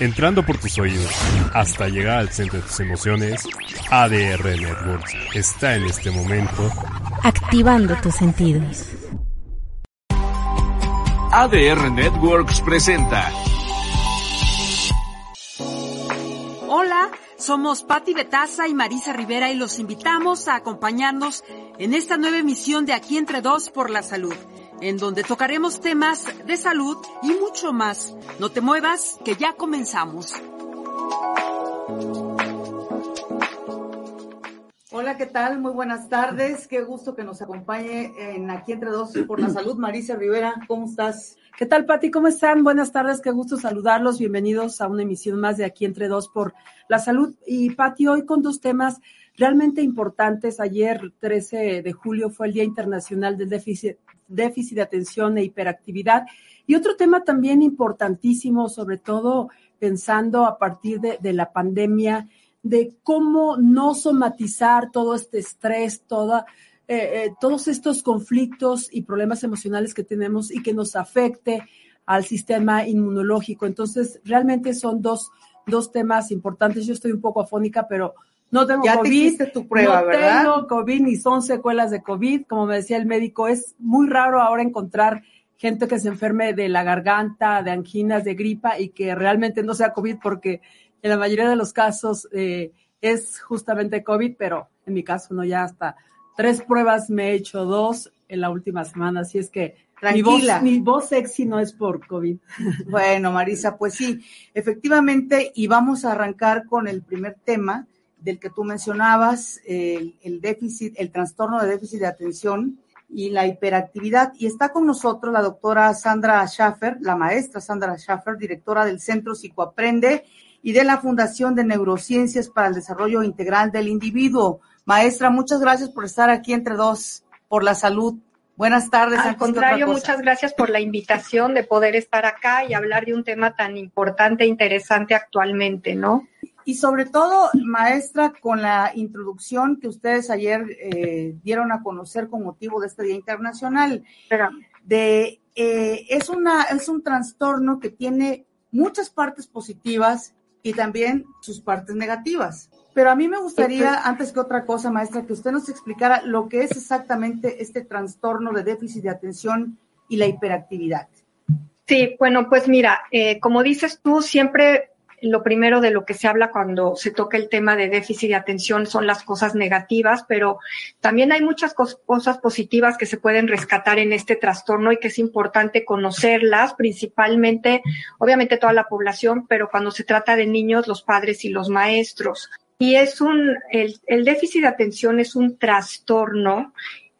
Entrando por tus oídos hasta llegar al centro de tus emociones, ADR Networks está en este momento activando tus sentidos. ADR Networks presenta. Hola, somos Patti Betaza y Marisa Rivera y los invitamos a acompañarnos en esta nueva emisión de Aquí entre dos por la salud en donde tocaremos temas de salud y mucho más. No te muevas, que ya comenzamos. Hola, ¿qué tal? Muy buenas tardes. Qué gusto que nos acompañe en Aquí entre dos por la salud. Marisa Rivera, ¿cómo estás? ¿Qué tal, Pati? ¿Cómo están? Buenas tardes, qué gusto saludarlos. Bienvenidos a una emisión más de Aquí entre dos por la salud. Y Pati, hoy con dos temas realmente importantes. Ayer, 13 de julio, fue el Día Internacional del Déficit, déficit de atención e hiperactividad. Y otro tema también importantísimo, sobre todo pensando a partir de, la pandemia, de cómo no somatizar todo este estrés, toda, eh, eh, todos estos conflictos y problemas emocionales que tenemos y que nos afecte al sistema inmunológico. Entonces, realmente son dos, dos temas importantes. Yo estoy un poco afónica, pero no tengo ya COVID. Te tu prueba, no tengo COVID ni son secuelas de COVID. Como me decía el médico, es muy raro ahora encontrar gente que se enferme de la garganta, de anginas, de gripa y que realmente no sea COVID porque en la mayoría de los casos eh, es justamente COVID, pero en mi caso no, ya hasta tres pruebas me he hecho dos en la última semana, así es que mi voz, mi voz sexy no es por COVID. Bueno, Marisa, pues sí, efectivamente, y vamos a arrancar con el primer tema, del que tú mencionabas, el, déficit, el trastorno de déficit de atención y la hiperactividad. Y está con nosotros la doctora Sandra Schaffer, la maestra Sandra Schaffer, directora del Centro Psicoaprende y de la Fundación de Neurociencias para el Desarrollo Integral del Individuo. Maestra, muchas gracias por estar aquí entre dos por la salud. Buenas tardes. Al contrario, muchas gracias por la invitación de poder estar acá y hablar de un tema tan importante e interesante actualmente, ¿no? Y sobre todo, maestra, con la introducción que ustedes ayer eh, dieron a conocer con motivo de este Día Internacional, de eh, es una es un trastorno que tiene muchas partes positivas y también sus partes negativas. Pero a mí me gustaría, antes que otra cosa, maestra, que usted nos explicara lo que es exactamente este trastorno de déficit de atención y la hiperactividad. Sí, bueno, pues mira, eh, como dices tú, siempre lo primero de lo que se habla cuando se toca el tema de déficit de atención son las cosas negativas, pero también hay muchas cosas positivas que se pueden rescatar en este trastorno y que es importante conocerlas, principalmente, obviamente toda la población, pero cuando se trata de niños, los padres y los maestros. Y es un, el, el déficit de atención es un trastorno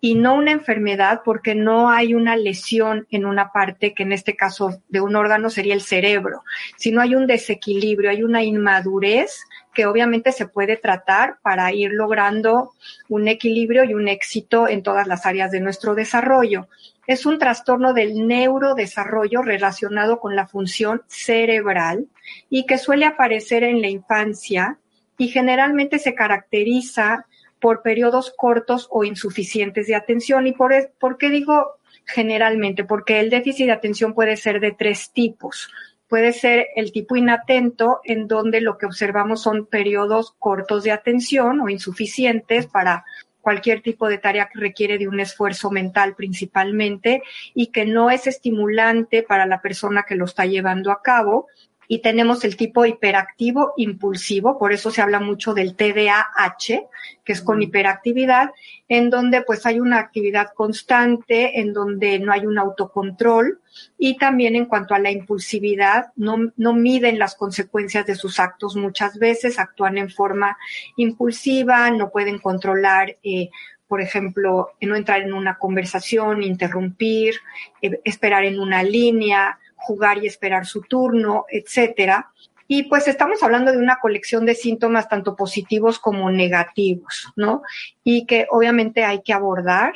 y no una enfermedad porque no hay una lesión en una parte, que en este caso de un órgano sería el cerebro, sino hay un desequilibrio, hay una inmadurez que obviamente se puede tratar para ir logrando un equilibrio y un éxito en todas las áreas de nuestro desarrollo. Es un trastorno del neurodesarrollo relacionado con la función cerebral y que suele aparecer en la infancia y generalmente se caracteriza por periodos cortos o insuficientes de atención. ¿Y por, por qué digo generalmente? Porque el déficit de atención puede ser de tres tipos. Puede ser el tipo inatento, en donde lo que observamos son periodos cortos de atención o insuficientes para cualquier tipo de tarea que requiere de un esfuerzo mental principalmente y que no es estimulante para la persona que lo está llevando a cabo y tenemos el tipo hiperactivo impulsivo, por eso se habla mucho del TDAH, que es con hiperactividad, en donde pues hay una actividad constante, en donde no hay un autocontrol y también en cuanto a la impulsividad, no, no miden las consecuencias de sus actos muchas veces, actúan en forma impulsiva, no pueden controlar eh, por ejemplo, no entrar en una conversación, interrumpir, eh, esperar en una línea, jugar y esperar su turno, etcétera. Y pues estamos hablando de una colección de síntomas tanto positivos como negativos, ¿no? Y que obviamente hay que abordar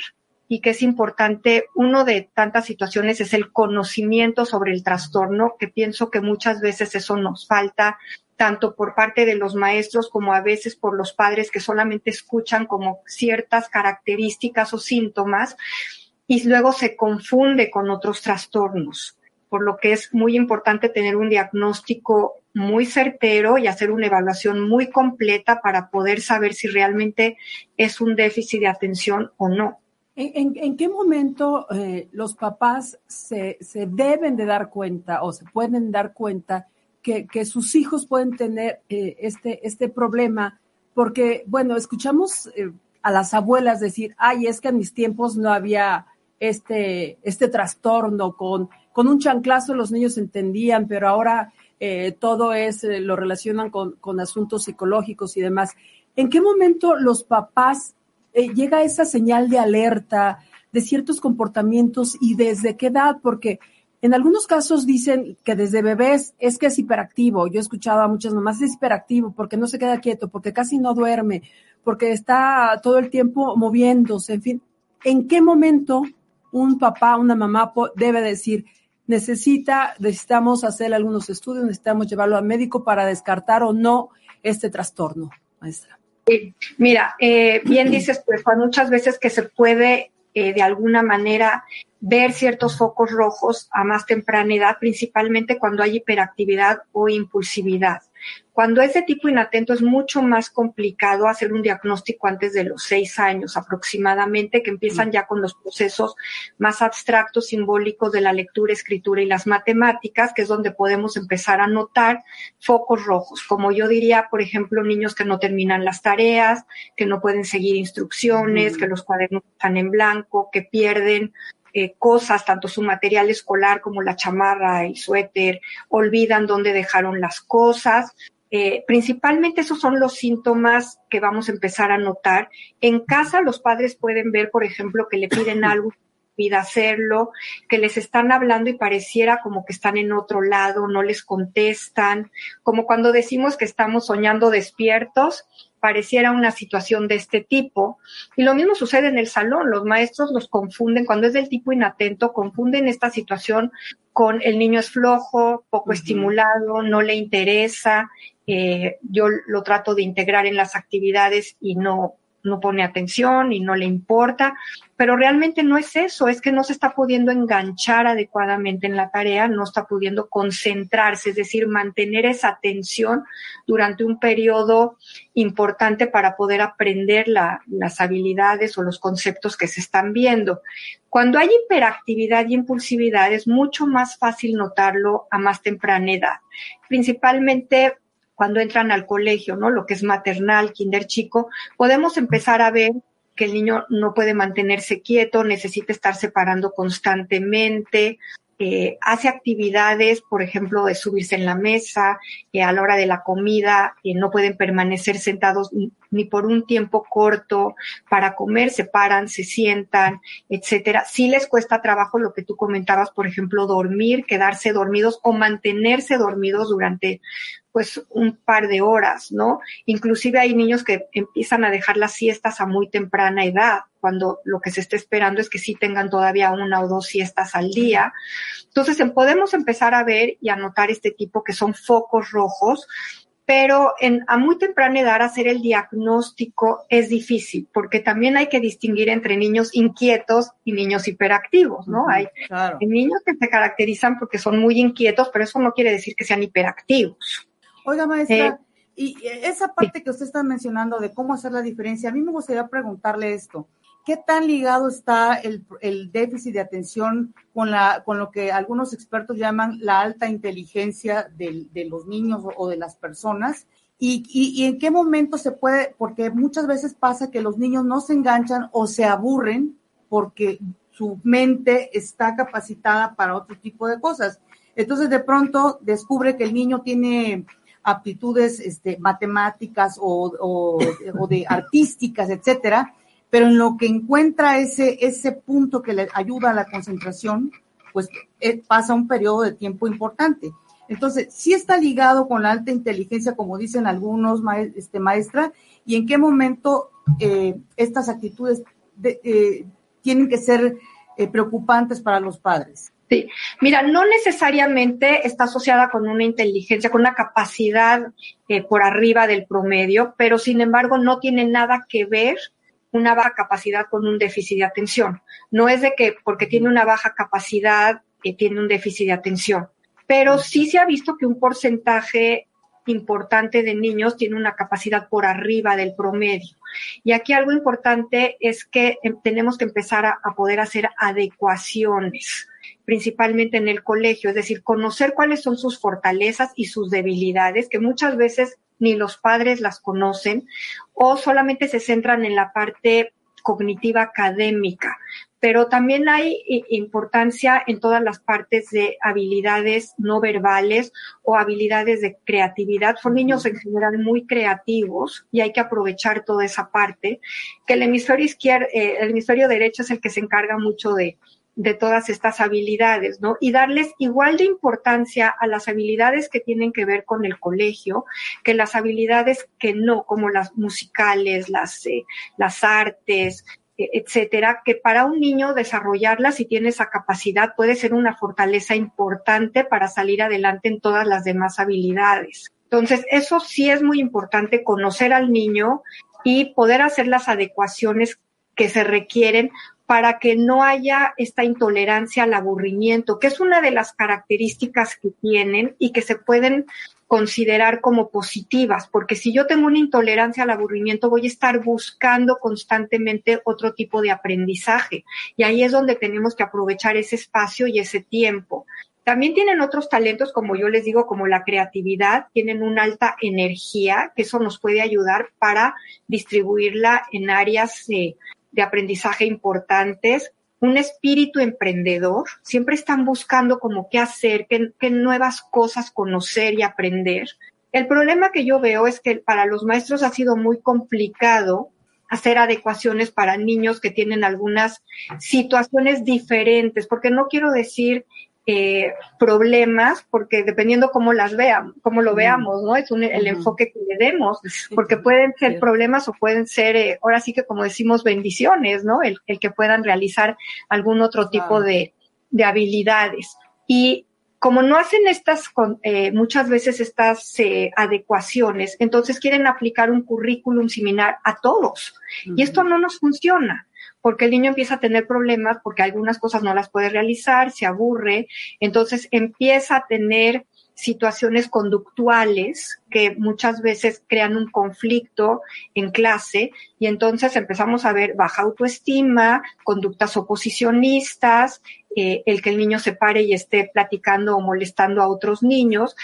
y que es importante, uno de tantas situaciones es el conocimiento sobre el trastorno, que pienso que muchas veces eso nos falta, tanto por parte de los maestros como a veces por los padres que solamente escuchan como ciertas características o síntomas y luego se confunde con otros trastornos, por lo que es muy importante tener un diagnóstico muy certero y hacer una evaluación muy completa para poder saber si realmente es un déficit de atención o no. ¿En, qué momento eh, los papás se, deben de dar cuenta o se pueden dar cuenta que, que sus hijos pueden tener eh, este, este problema? Porque, bueno, escuchamos eh, a las abuelas decir, ay, es que en mis tiempos no había este, este trastorno, con, con un chanclazo los niños entendían, pero ahora todo es, lo relacionan con, con asuntos psicológicos y demás. ¿En qué momento los papás eh, llega esa señal de alerta de ciertos comportamientos y desde qué edad, porque en algunos casos dicen que desde bebés es que es hiperactivo. Yo he escuchado a muchas mamás, es hiperactivo porque no se queda quieto, porque casi no duerme, porque está todo el tiempo moviéndose, en fin. ¿En qué momento un papá, una mamá debe decir, necesita, necesitamos hacer algunos estudios, necesitamos llevarlo al médico para descartar o no este trastorno, maestra? Mira, eh, bien dices, pues muchas veces que se puede eh, de alguna manera ver ciertos focos rojos a más temprana edad, principalmente cuando hay hiperactividad o impulsividad. Cuando ese tipo inatento es mucho más complicado hacer un diagnóstico antes de los seis años aproximadamente, que empiezan ya con los procesos más abstractos, simbólicos de la lectura, escritura y las matemáticas, que es donde podemos empezar a notar focos rojos, como yo diría, por ejemplo, niños que no terminan las tareas, que no pueden seguir instrucciones, que los cuadernos están en blanco, que pierden eh, cosas, tanto su material escolar como la chamarra, el suéter, olvidan dónde dejaron las cosas. Eh, principalmente esos son los síntomas que vamos a empezar a notar. En casa los padres pueden ver, por ejemplo, que le piden algo pida hacerlo, que les están hablando y pareciera como que están en otro lado, no les contestan, como cuando decimos que estamos soñando despiertos, pareciera una situación de este tipo. Y lo mismo sucede en el salón. Los maestros los confunden, cuando es del tipo inatento, confunden esta situación con el niño es flojo, poco estimulado, no le interesa. Eh, yo lo trato de integrar en las actividades y no no pone atención y no le importa, pero realmente no es eso, es que no se está pudiendo enganchar adecuadamente en la tarea, no está pudiendo concentrarse, es decir, mantener esa atención durante un periodo importante para poder aprender las habilidades o los conceptos que se están viendo. Cuando hay hiperactividad y impulsividad es mucho más fácil notarlo a más temprana edad, principalmente cuando entran al colegio, ¿no? Lo que es maternal, kinder chico, podemos empezar a ver que el niño no puede mantenerse quieto, necesita estar separando constantemente, eh, hace actividades, por ejemplo, de subirse en la mesa, eh, a la hora de la comida, eh, no pueden permanecer sentados ni, por un tiempo corto para comer, se paran, se sientan, etcétera. Sí les cuesta trabajo lo que tú comentabas, por ejemplo, dormir, quedarse dormidos o mantenerse dormidos durante pues un par de horas, ¿no? Inclusive hay niños que empiezan a dejar las siestas a muy temprana edad, cuando lo que se está esperando es que sí tengan todavía una o dos siestas al día. Entonces podemos empezar a ver y a notar este tipo que son focos rojos, pero en, a muy temprana edad hacer el diagnóstico es difícil, porque también hay que distinguir entre niños inquietos y niños hiperactivos, ¿no? hay, hay niños que se caracterizan porque son muy inquietos, pero eso no quiere decir que sean hiperactivos. Oiga, maestra, eh, y esa parte que usted está mencionando de cómo hacer la diferencia, a mí me gustaría preguntarle esto. ¿Qué tan ligado está el, déficit de atención con, la, con lo que algunos expertos llaman la alta inteligencia de, los niños o de las personas? Y, y, en qué momento se puede, porque muchas veces pasa que los niños no se enganchan o se aburren porque su mente está capacitada para otro tipo de cosas. Entonces de pronto descubre que el niño tiene aptitudes este, matemáticas o, de artísticas, etcétera, pero en lo que encuentra ese, ese punto que le ayuda a la concentración, pues eh, pasa un periodo de tiempo importante. Entonces, sí está ligado con la alta inteligencia, como dicen algunos, este, maestra, y en qué momento eh, estas actitudes eh, tienen que ser preocupantes para los padres. Sí, mira, no necesariamente está asociada con una inteligencia, con una capacidad por arriba del promedio, pero sin embargo no tiene nada que ver una baja capacidad con un déficit de atención. No es de que porque tiene una baja capacidad que tiene un déficit de atención, pero sí se ha visto que un porcentaje importante de niños tiene una capacidad por arriba del promedio. Y aquí algo importante es que em, tenemos que empezar a, a poder hacer adecuaciones principalmente en el colegio, es decir, conocer cuáles son sus fortalezas y sus debilidades, que muchas veces ni los padres las conocen o solamente se centran en la parte cognitiva académica, pero también hay importancia en todas las partes de habilidades no verbales o habilidades de creatividad. Son niños en general muy creativos y hay que aprovechar toda esa parte, que el hemisferio izquierdo, eh, el hemisferio derecho es el que se encarga mucho de, de todas estas habilidades, ¿no? Y darles igual de importancia a las habilidades que tienen que ver con el colegio que las habilidades que no, como las musicales, las, eh, las artes, e, etcétera, que para un niño desarrollarlas si tiene esa capacidad puede ser una fortaleza importante para salir adelante en todas las demás habilidades. Entonces, eso sí es muy importante conocer al niño y poder hacer las adecuaciones que se requieren para que no haya esta intolerancia al aburrimiento, que es una de las características que tienen y que se pueden considerar como positivas, porque si yo tengo una intolerancia al aburrimiento, voy a estar buscando constantemente otro tipo de aprendizaje. Y ahí es donde tenemos que aprovechar ese espacio y ese tiempo. También tienen otros talentos, como yo les digo, como la creatividad, tienen una alta energía, que eso nos puede ayudar para distribuirla en áreas eh, de aprendizaje importantes, un espíritu emprendedor, siempre están buscando como qué hacer, qué, nuevas cosas conocer y aprender. El problema que yo veo es que para los maestros ha sido muy complicado hacer adecuaciones para niños que tienen algunas situaciones diferentes, porque no quiero decir eh, problemas, porque dependiendo cómo las veamos, cómo lo veamos, ¿no? Es el enfoque que le demos, porque pueden ser problemas o pueden ser, eh, ahora sí que como decimos, bendiciones, ¿no? El, que puedan realizar algún otro tipo de, de habilidades. Y como no hacen estas, eh, muchas veces estas eh, adecuaciones, entonces quieren aplicar un currículum similar a todos. Y esto no nos funciona porque el niño empieza a tener problemas porque algunas cosas no las puede realizar, se aburre, entonces empieza a tener situaciones conductuales que muchas veces crean un conflicto en clase y entonces empezamos a ver baja autoestima, conductas oposicionistas, eh, el que el niño se pare y esté platicando o molestando a otros niños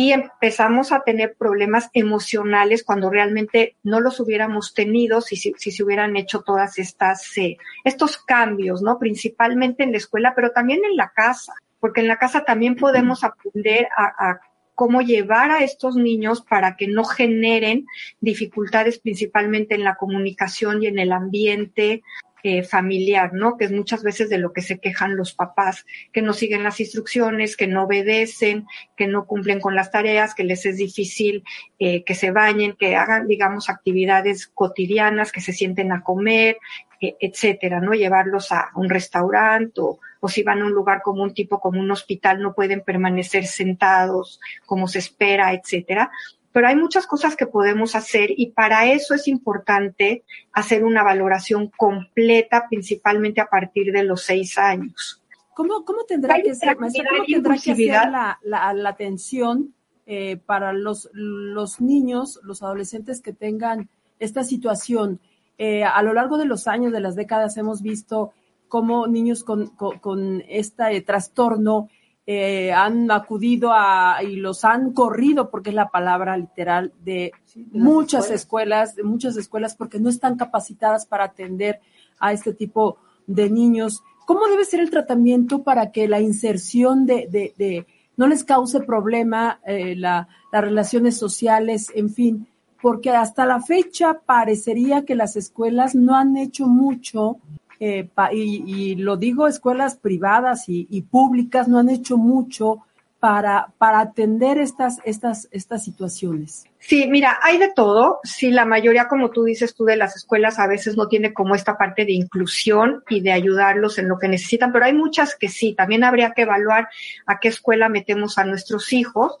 y empezamos a tener problemas emocionales cuando realmente no los hubiéramos tenido si, si, se hubieran hecho todas estas, eh, estos cambios, ¿no? Principalmente en la escuela, pero también en la casa, porque en la casa también podemos aprender a, a cómo llevar a estos niños para que no generen dificultades principalmente en la comunicación y en el ambiente eh, familiar, ¿no? Que es muchas veces de lo que se quejan los papás, que no siguen las instrucciones, que no obedecen, que no cumplen con las tareas, que les es difícil eh, que se bañen, que hagan, digamos, actividades cotidianas, que se sienten a comer, eh, etcétera, ¿no? Llevarlos a un restaurante o, o si van a un lugar como un tipo como un hospital no pueden permanecer sentados como se espera, etcétera pero hay muchas cosas que podemos hacer y para eso es importante hacer una valoración completa, principalmente a partir de los seis años. ¿Cómo, cómo tendrá que ser, ¿cómo tendrá que ser la, la, la atención eh, para los, los niños, los adolescentes que tengan esta situación? Eh, a lo largo de los años, de las décadas, hemos visto cómo niños con, con, con este trastorno eh, han acudido a y los han corrido, porque es la palabra literal, de, muchas escuelas. de muchas escuelas, porque no están capacitadas para atender a este tipo de niños. ¿Cómo debe ser el tratamiento para que la inserción de, de, de no les cause problema eh, la, las relaciones sociales, en fin? Porque hasta la fecha parecería que las escuelas no han hecho mucho eh, y, lo digo, escuelas privadas y, públicas no han hecho mucho para, para atender estas, estas, estas situaciones. Sí, mira, hay de todo. Sí, la mayoría, como tú dices tú, de las escuelas a veces no tiene como esta parte de inclusión y de ayudarlos en lo que necesitan, pero hay muchas que sí. También habría que evaluar a qué escuela metemos a nuestros hijos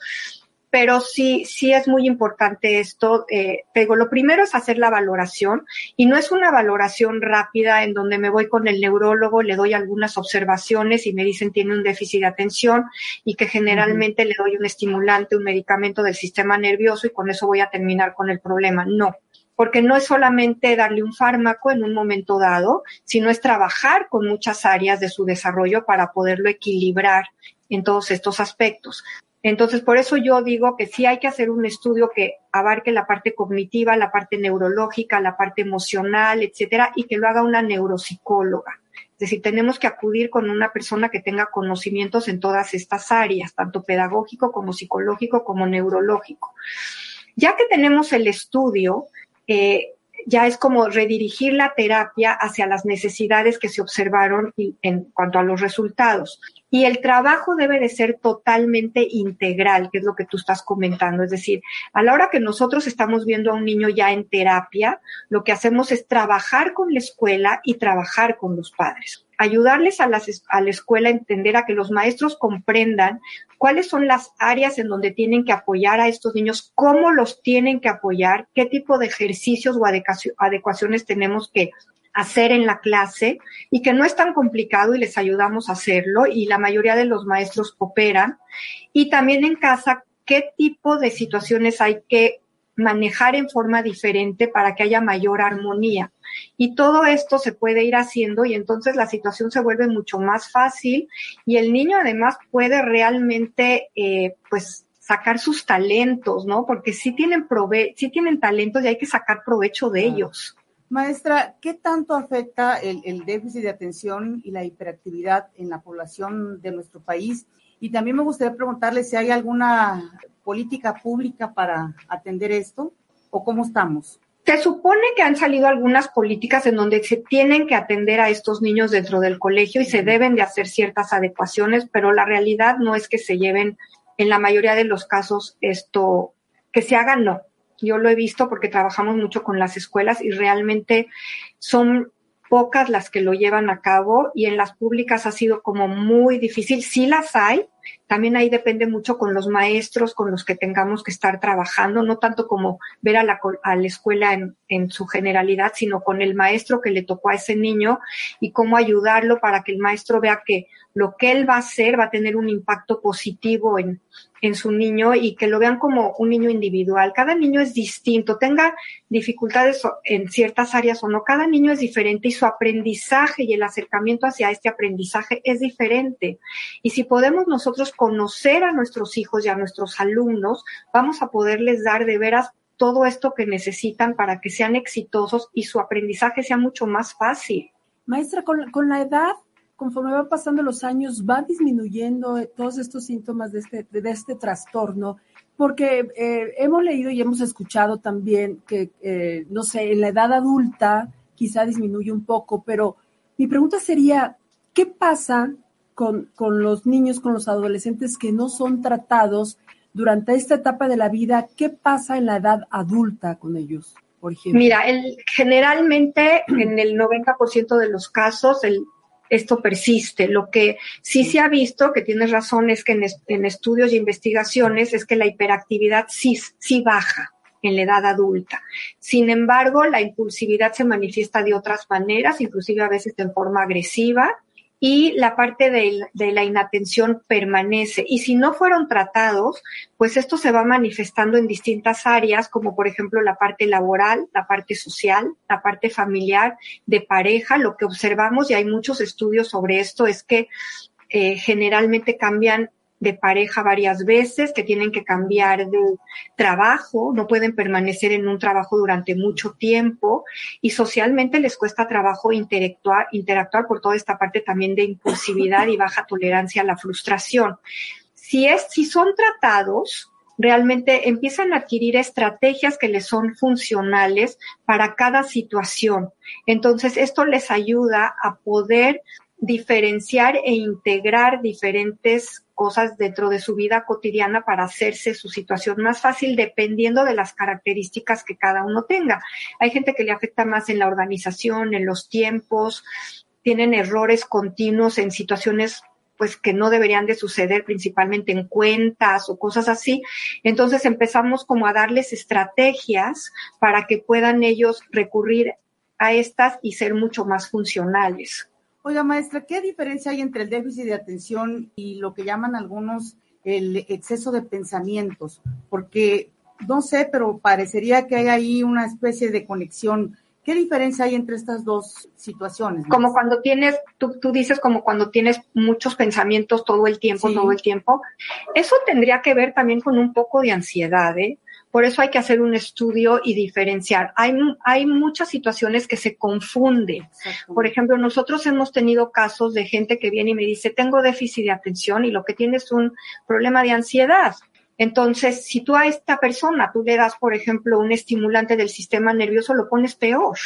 pero sí, sí es muy importante esto. Eh, digo, lo primero es hacer la valoración y no es una valoración rápida en donde me voy con el neurólogo, le doy algunas observaciones y me dicen tiene un déficit de atención y que generalmente le doy un estimulante, un medicamento del sistema nervioso y con eso voy a terminar con el problema. No, porque no es solamente darle un fármaco en un momento dado, sino es trabajar con muchas áreas de su desarrollo para poderlo equilibrar en todos estos aspectos. Entonces, por eso yo digo que sí hay que hacer un estudio que abarque la parte cognitiva, la parte neurológica, la parte emocional, etcétera, y que lo haga una neuropsicóloga. Es decir, tenemos que acudir con una persona que tenga conocimientos en todas estas áreas, tanto pedagógico como psicológico como neurológico. Ya que tenemos el estudio, eh, ya es como redirigir la terapia hacia las necesidades que se observaron en cuanto a los resultados. Y el trabajo debe de ser totalmente integral, que es lo que tú estás comentando. Es decir, a la hora que nosotros estamos viendo a un niño ya en terapia, lo que hacemos es trabajar con la escuela y trabajar con los padres. Ayudarles a, las, a la escuela a entender, a que los maestros comprendan cuáles son las áreas en donde tienen que apoyar a estos niños, cómo los tienen que apoyar, qué tipo de ejercicios o adecuaciones tenemos que hacer en la clase y que no es tan complicado y les ayudamos a hacerlo y la mayoría de los maestros cooperan. Y también en casa, qué tipo de situaciones hay que manejar en forma diferente para que haya mayor armonía. Y todo esto se puede ir haciendo y entonces la situación se vuelve mucho más fácil y el niño además puede realmente, eh, pues, sacar sus talentos, ¿no? Porque sí tienen prove sí tienen talentos y hay que sacar provecho de ellos. Maestra, ¿qué tanto afecta el, déficit de atención y la hiperactividad en la población de nuestro país? Y también me gustaría preguntarle si hay alguna política pública para atender esto o cómo estamos. Se supone que han salido algunas políticas en donde se tienen que atender a estos niños dentro del colegio y se deben de hacer ciertas adecuaciones, pero la realidad no es que se lleven en la mayoría de los casos esto, que se hagan, no. Yo lo he visto porque trabajamos mucho con las escuelas y realmente son pocas las que lo llevan a cabo y en las públicas ha sido como muy difícil. Sí las hay, también ahí depende mucho con los maestros con los que tengamos que estar trabajando, no tanto como ver a la, a la escuela en, en, su generalidad, sino con el maestro que le tocó a ese niño y cómo ayudarlo para que el maestro vea que lo que él va a hacer va a tener un impacto positivo en, en su niño y que lo vean como un niño individual. Cada niño es distinto, tenga dificultades en ciertas áreas o no, cada niño es diferente y su aprendizaje y el acercamiento hacia este aprendizaje es diferente. Y si podemos nosotros conocer a nuestros hijos y a nuestros alumnos, vamos a poderles dar de veras todo esto que necesitan para que sean exitosos y su aprendizaje sea mucho más fácil. Maestra, con, con la edad conforme van pasando los años, va disminuyendo eh, todos estos síntomas de este, de este trastorno, porque eh, hemos leído y hemos escuchado también que, eh, no sé, en la edad adulta quizá disminuye un poco, pero mi pregunta sería, ¿qué pasa con, con los niños, con los adolescentes que no son tratados durante esta etapa de la vida? ¿Qué pasa en la edad adulta con ellos? Mira, generalmente en el 90% de los casos el esto persiste. Lo que sí se ha visto, que tienes razón, es que en, estudios y investigaciones es que la hiperactividad sí, sí baja en la edad adulta. Sin embargo, la impulsividad se manifiesta de otras maneras, inclusive a veces en forma agresiva, y la parte de, la inatención permanece. Y si no fueron tratados, pues esto se va manifestando en distintas áreas, como por ejemplo la parte laboral, la parte social, la parte familiar, de pareja. Lo que observamos, y hay muchos estudios sobre esto, es que eh, generalmente cambian de pareja varias veces, que tienen que cambiar de trabajo, no pueden permanecer en un trabajo durante mucho tiempo y socialmente les cuesta trabajo interactuar, interactuar por toda esta parte también de impulsividad y baja tolerancia a la frustración. Si, es, si son tratados, realmente empiezan a adquirir estrategias que les son funcionales para cada situación. Entonces, esto les ayuda a poder diferenciar e integrar diferentes cosas dentro de su vida cotidiana para hacerse su situación más fácil dependiendo de las características que cada uno tenga. Hay gente que le afecta más en la organización, en los tiempos, tienen errores continuos en situaciones pues que no deberían de suceder principalmente en cuentas o cosas así. Entonces empezamos como a darles estrategias para que puedan ellos recurrir a estas y ser mucho más funcionales. Oiga, maestra, ¿qué diferencia hay entre el déficit de atención y lo que llaman algunos el exceso de pensamientos? Porque no sé, pero parecería que hay ahí una especie de conexión ¿Qué diferencia hay entre estas dos situaciones? Como cuando tienes, tú, tú, dices como cuando tienes muchos pensamientos todo el tiempo, todo el tiempo. Eso tendría que ver también con un poco de ansiedad, ¿eh? Por eso hay que hacer un estudio y diferenciar. Hay, hay muchas situaciones que se confunden. Por ejemplo, nosotros hemos tenido casos de gente que viene y me dice, tengo déficit de atención y lo que tiene es un problema de ansiedad. Entonces, si tú a esta persona tú le das, por ejemplo, un estimulante del sistema nervioso, lo pones peor.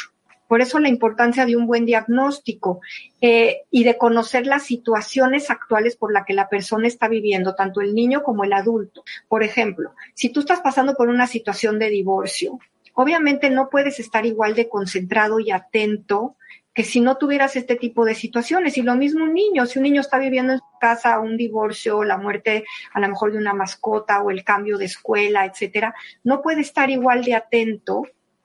Por eso la importancia de un buen diagnóstico eh, y de conocer las situaciones actuales por las que la persona está viviendo, tanto el niño como el adulto. Por ejemplo, si tú estás pasando por una situación de divorcio, obviamente no puedes estar igual de concentrado y atento que si no tuvieras este tipo de situaciones. Y lo mismo un niño, si un niño está viviendo en su casa un divorcio, la muerte a lo mejor de una mascota o el cambio de escuela, etcétera, no puede estar igual de atento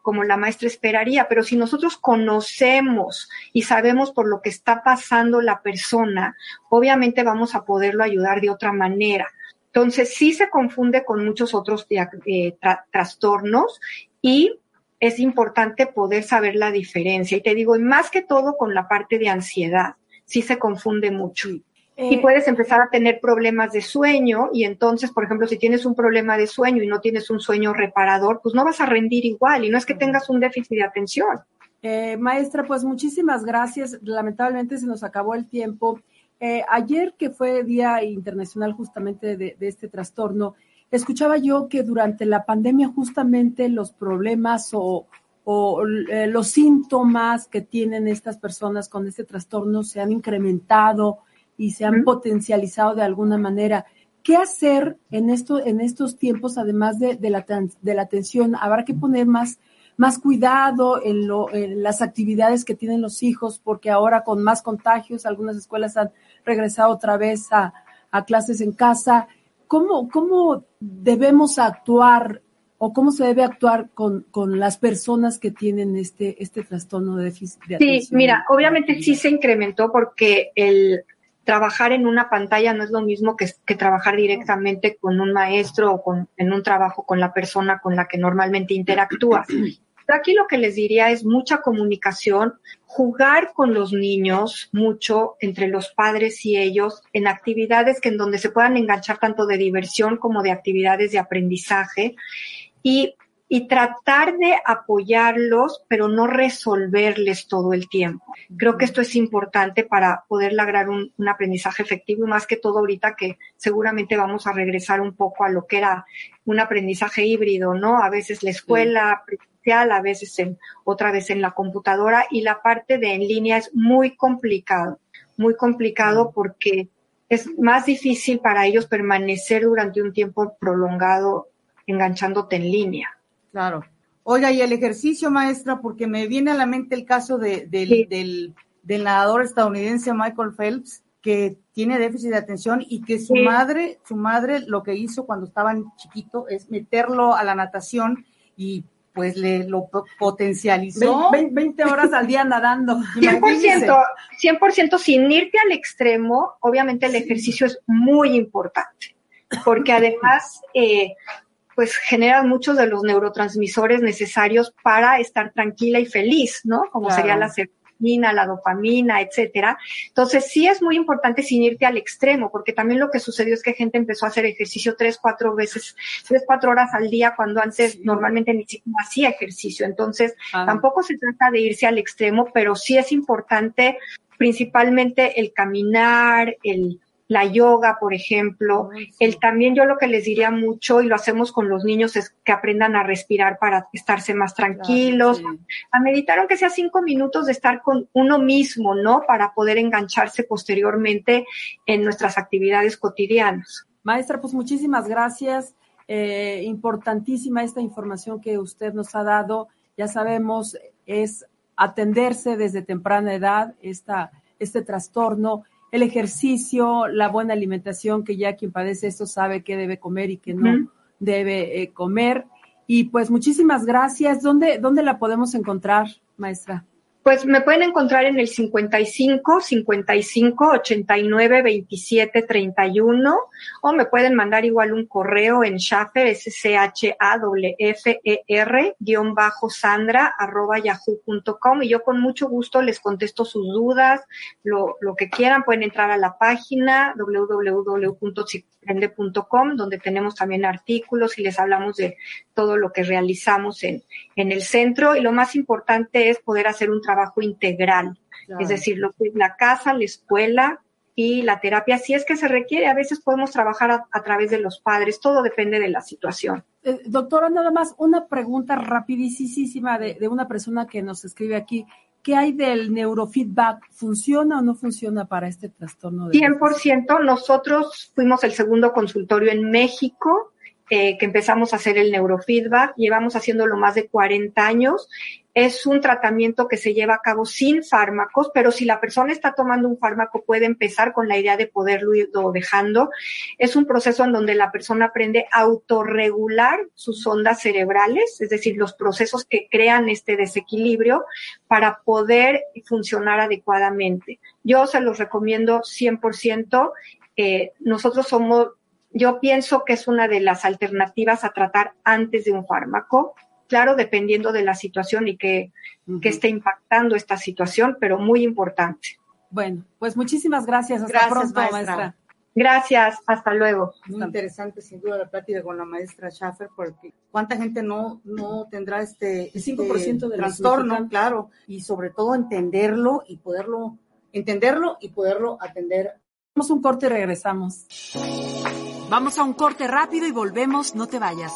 como la maestra esperaría, pero si nosotros conocemos y sabemos por lo que está pasando la persona, obviamente vamos a poderlo ayudar de otra manera. Entonces, sí se confunde con muchos otros eh, trastornos y es importante poder saber la diferencia. Y te digo, más que todo con la parte de ansiedad, sí se confunde mucho. Y eh, puedes empezar a tener problemas de sueño y entonces, por ejemplo, si tienes un problema de sueño y no tienes un sueño reparador, pues no vas a rendir igual y no es que tengas un déficit de atención. Eh, maestra, pues muchísimas gracias. Lamentablemente se nos acabó el tiempo. Eh, ayer que fue Día Internacional justamente de, de este trastorno, escuchaba yo que durante la pandemia justamente los problemas o, eh, los síntomas que tienen estas personas con este trastorno se han incrementado y se han potencializado de alguna manera. ¿Qué hacer en, esto, en estos tiempos, además de, la, de la atención? Habrá que poner más, más cuidado en, lo, en las actividades que tienen los hijos, porque ahora con más contagios, algunas escuelas han regresado otra vez a, a clases en casa. ¿cómo, cómo debemos actuar o cómo se debe actuar con, con las personas que tienen este, este trastorno de déficit de atención? Sí, mira, obviamente sí se incrementó porque el trabajar en una pantalla no es lo mismo que, trabajar directamente con un maestro o con, en un trabajo con la persona con la que normalmente interactúas. Aquí lo que les diría es mucha comunicación, jugar con los niños mucho entre los padres y ellos en actividades que en donde se puedan enganchar tanto de diversión como de actividades de aprendizaje y, y tratar de apoyarlos, pero no resolverles todo el tiempo. Creo que esto es importante para poder lograr un, un aprendizaje efectivo y más que todo ahorita que seguramente vamos a regresar un poco a lo que era un aprendizaje híbrido, ¿no? A veces la escuela, a veces en, otra vez en la computadora y la parte de en línea es muy complicado, muy complicado porque es más difícil para ellos permanecer durante un tiempo prolongado enganchándote en línea. Claro. Oiga, y el ejercicio, maestra, porque me viene a la mente el caso de, del, del, del, nadador estadounidense Michael Phelps, que tiene déficit de atención y que su madre, su madre lo que hizo cuando estaban chiquito es meterlo a la natación y pues le lo potencializó. 20, horas al día nadando. 100%, 100% sin irte al extremo, obviamente el ejercicio es muy importante, porque además, eh, pues genera muchos de los neurotransmisores necesarios para estar tranquila y feliz, ¿no? Como sería la la dopamina, etcétera. Entonces sí es muy importante sin irte al extremo, porque también lo que sucedió es que gente empezó a hacer ejercicio tres, cuatro veces, tres, cuatro horas al día, cuando antes normalmente ni siquiera hacía ejercicio. Entonces ah. tampoco se trata de irse al extremo, pero sí es importante principalmente el caminar, el la yoga, por ejemplo. El también yo lo que les diría mucho, y lo hacemos con los niños, es que aprendan a respirar para estarse más tranquilos, a meditar aunque sea cinco minutos de estar con uno mismo, ¿no? Para poder engancharse posteriormente en nuestras actividades cotidianas. Maestra, pues muchísimas gracias. Eh, importantísima esta información que usted nos ha dado. Ya sabemos, es atenderse desde temprana edad esta, este trastorno el ejercicio, la buena alimentación, que ya quien padece esto sabe qué debe comer y qué no debe eh, comer. Y pues muchísimas gracias. ¿Dónde, ¿Dónde la podemos encontrar, maestra? Pues me pueden encontrar en el 55 55 89 27 31 o me pueden mandar igual un correo en Schaffer, s c h a w f e r bajo sandra arroba yahoo.com y yo con mucho gusto les contesto sus dudas, lo, lo que quieran, pueden entrar a la página www.ciprende.com donde tenemos también artículos y les hablamos de todo lo que realizamos en, en el centro. Y lo más importante es poder hacer un trabajo integral, es decir, lo que es la casa, la escuela y la terapia, si es que se requiere, a veces podemos trabajar a, través de los padres, todo depende de la situación. Eh, doctora, nada más una pregunta rapidísima de, de una persona que nos escribe aquí. ¿Qué hay del neurofeedback? ¿Funciona o no funciona para este trastorno? De 100%. Nosotros fuimos el segundo consultorio en México eh, que empezamos a hacer el neurofeedback. Llevamos haciéndolo más de 40 años. Es un tratamiento que se lleva a cabo sin fármacos, pero si la persona está tomando un fármaco puede empezar con la idea de poderlo ir dejando. Es un proceso en donde la persona aprende a autorregular sus ondas cerebrales, es decir, los procesos que crean este desequilibrio para poder funcionar adecuadamente. Yo se los recomiendo 100%. Eh, nosotros somos yo pienso que es una de las alternativas a tratar antes de un fármaco, claro, dependiendo de la situación y que, esté impactando esta situación, pero muy importante. Bueno, pues muchísimas gracias. Hasta pronto, maestra. Gracias, hasta luego. Muy interesante, sin duda, la plática con la maestra Schaffer, porque cuánta gente no, no tendrá este, El 5% este de trastorno, claro, y sobre todo entenderlo y poderlo, entenderlo y poderlo atender. Vamos un corte y regresamos. Vamos a un corte rápido y volvemos, no te vayas.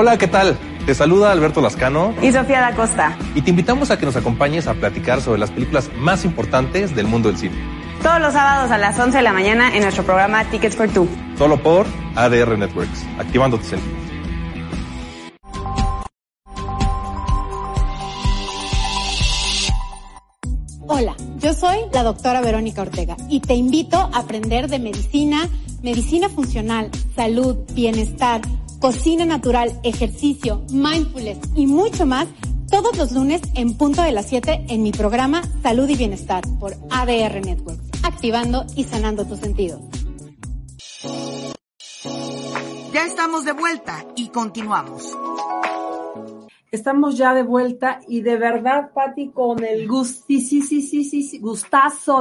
Hola, ¿qué tal? Te saluda Alberto Lascano y Sofía da Costa. Y te invitamos a que nos acompañes a platicar sobre las películas más importantes del mundo del cine. Todos los sábados a las 11 de la mañana en nuestro programa Tickets for Two. Solo por ADR Networks, activando tus sentidos. Hola, yo soy la doctora Verónica Ortega y te invito a aprender de medicina, medicina funcional, salud, bienestar, cocina natural, ejercicio, mindfulness y mucho más todos los lunes en punto de las 7 en mi programa Salud y Bienestar por ADR Networks, activando y sanando tus sentidos. Ya estamos de vuelta y continuamos. Estamos ya de vuelta y de verdad, Patti, con el gustazo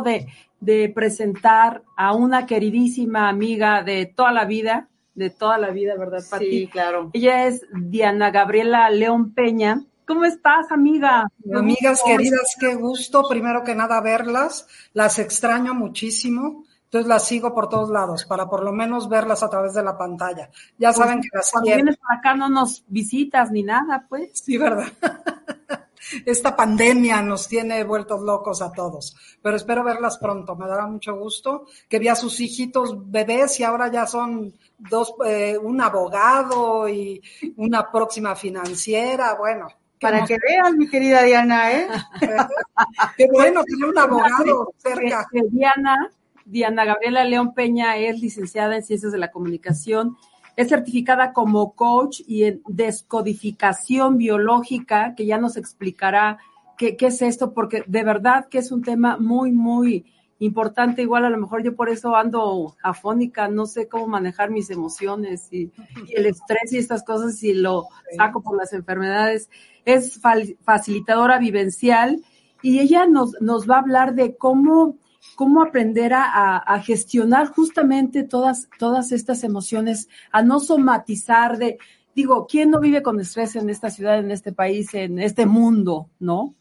de, de presentar a una queridísima amiga de toda la vida, de toda la vida, ¿verdad, Patti? Sí, claro. Ella es Diana Gabriela León Peña. ¿Cómo estás, amiga? Amigas queridas, qué gusto, primero que nada verlas. Las extraño muchísimo. Entonces las sigo por todos lados para por lo menos verlas a través de la pantalla. Ya pues saben que las Cuando vienes para acá no nos visitas ni nada, pues. Sí, ¿verdad? Esta pandemia nos tiene vueltos locos a todos, pero espero verlas pronto. Me dará mucho gusto que vi a sus hijitos bebés y ahora ya son dos, eh, un abogado y una próxima financiera. Bueno, para que vean, mi querida Diana, ¿eh? Qué bueno tener un abogado cerca. Diana Diana Gabriela León Peña es licenciada en Ciencias de la Comunicación, es certificada como coach y en descodificación biológica, que ya nos explicará qué, es esto, porque de verdad que es un tema muy, muy importante. Igual a lo mejor yo por eso ando afónica, no sé cómo manejar mis emociones y, el estrés y estas cosas y lo saco por las enfermedades. Es facilitadora vivencial y ella nos, nos va a hablar de cómo cómo aprender a, gestionar justamente todas, todas estas emociones, a no somatizar de, digo, ¿quién no vive con estrés en esta ciudad, en este país, en este mundo, no?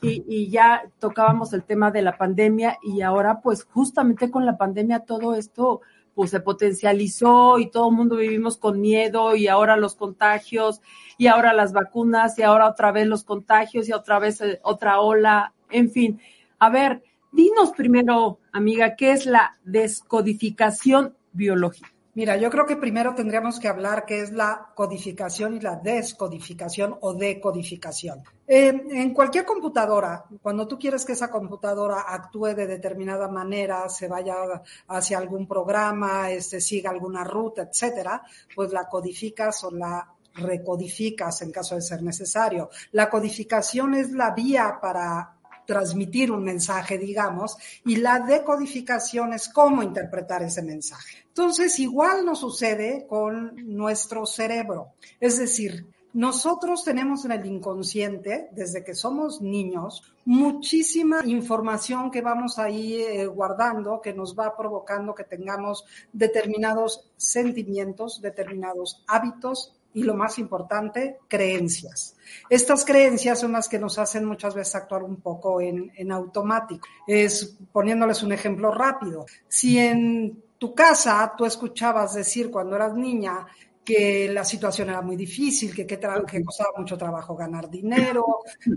y, y, ya tocábamos el tema de la pandemia y ahora pues justamente con la pandemia todo esto pues se potencializó y todo el mundo vivimos con miedo y ahora los contagios y ahora las vacunas y ahora otra vez los contagios y otra vez eh, otra ola, en fin. A ver, dinos primero, amiga, ¿qué es la descodificación biológica? Mira, yo creo que primero tendríamos que hablar qué es la codificación y la descodificación o decodificación. Eh, en cualquier computadora, cuando tú quieres que esa computadora actúe de determinada manera, se vaya hacia algún programa, este, siga alguna ruta, etcétera, pues la codificas o la recodificas en caso de ser necesario. La codificación es la vía para transmitir un mensaje, digamos, y la decodificación es cómo interpretar ese mensaje. Entonces, igual nos sucede con nuestro cerebro. Es decir, nosotros tenemos en el inconsciente, desde que somos niños, muchísima información que vamos ahí eh, guardando, que nos va provocando que tengamos determinados sentimientos, determinados hábitos y lo más importante, creencias. Estas creencias son las que nos hacen muchas veces actuar un poco en, en automático. Es poniéndoles un ejemplo rápido. Si en tu casa tú escuchabas decir cuando eras niña que la situación era muy difícil, que, que, que, costaba mucho trabajo ganar dinero,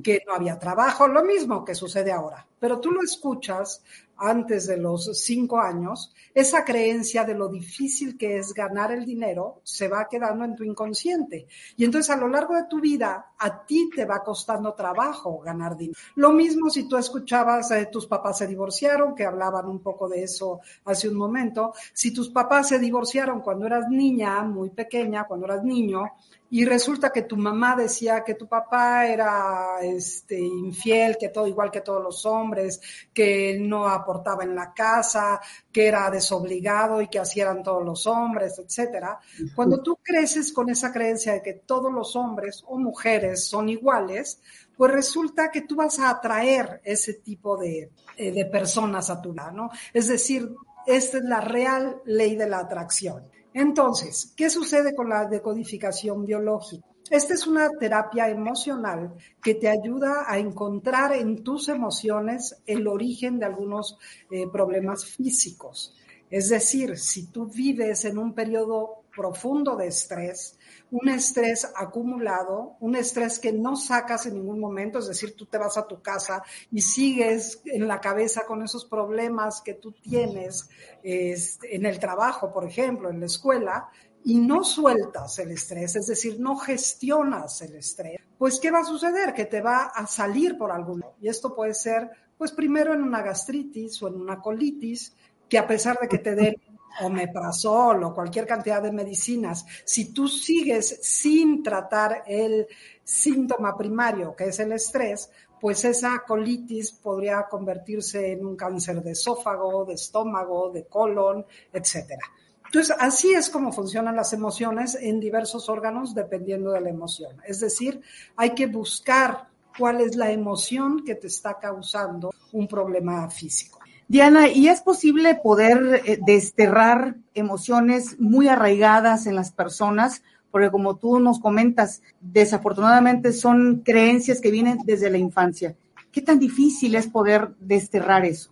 que no había trabajo, lo mismo que sucede ahora. Pero tú lo escuchas antes de los cinco años, esa creencia de lo difícil que es ganar el dinero se va quedando en tu inconsciente. Y entonces a lo largo de tu vida, a ti te va costando trabajo ganar dinero. Lo mismo si tú escuchabas, eh, tus papás se divorciaron, que hablaban un poco de eso hace un momento. Si tus papás se divorciaron cuando eras niña, muy pequeña, cuando eras niño, y resulta que tu mamá decía que tu papá era este, infiel, que todo igual que todos los hombres, que no aportaba en la casa, que era desobligado y que así eran todos los hombres, etcétera. Cuando tú creces con esa creencia de que todos los hombres o mujeres son iguales, pues resulta que tú vas a atraer ese tipo de, eh, de personas a tu lado, ¿no? Es decir, esta es la real ley de la atracción. Entonces, ¿qué sucede con la decodificación biológica? Esta es una terapia emocional que te ayuda a encontrar en tus emociones el origen de algunos eh, problemas físicos. Es decir, si tú vives en un periodo profundo de estrés, un estrés acumulado, un estrés que no sacas en ningún momento, es decir, tú te vas a tu casa y sigues en la cabeza con esos problemas que tú tienes en el trabajo, por ejemplo, en la escuela, y no sueltas el estrés, es decir, no gestionas el estrés, pues ¿qué va a suceder? Que te va a salir por algún lado. Y esto puede ser, pues primero en una gastritis o en una colitis, que a pesar de que te den omeprazol o cualquier cantidad de medicinas, si tú sigues sin tratar el síntoma primario, que es el estrés, pues esa colitis podría convertirse en un cáncer de esófago, de estómago, de colon, etcétera. Entonces, así es como funcionan las emociones en diversos órganos dependiendo de la emoción. Es decir, hay que buscar cuál es la emoción que te está causando un problema físico. Diana, ¿y es posible poder eh, desterrar emociones muy arraigadas en las personas? Porque como tú nos comentas, desafortunadamente son creencias que vienen desde la infancia. ¿Qué tan difícil es poder desterrar eso?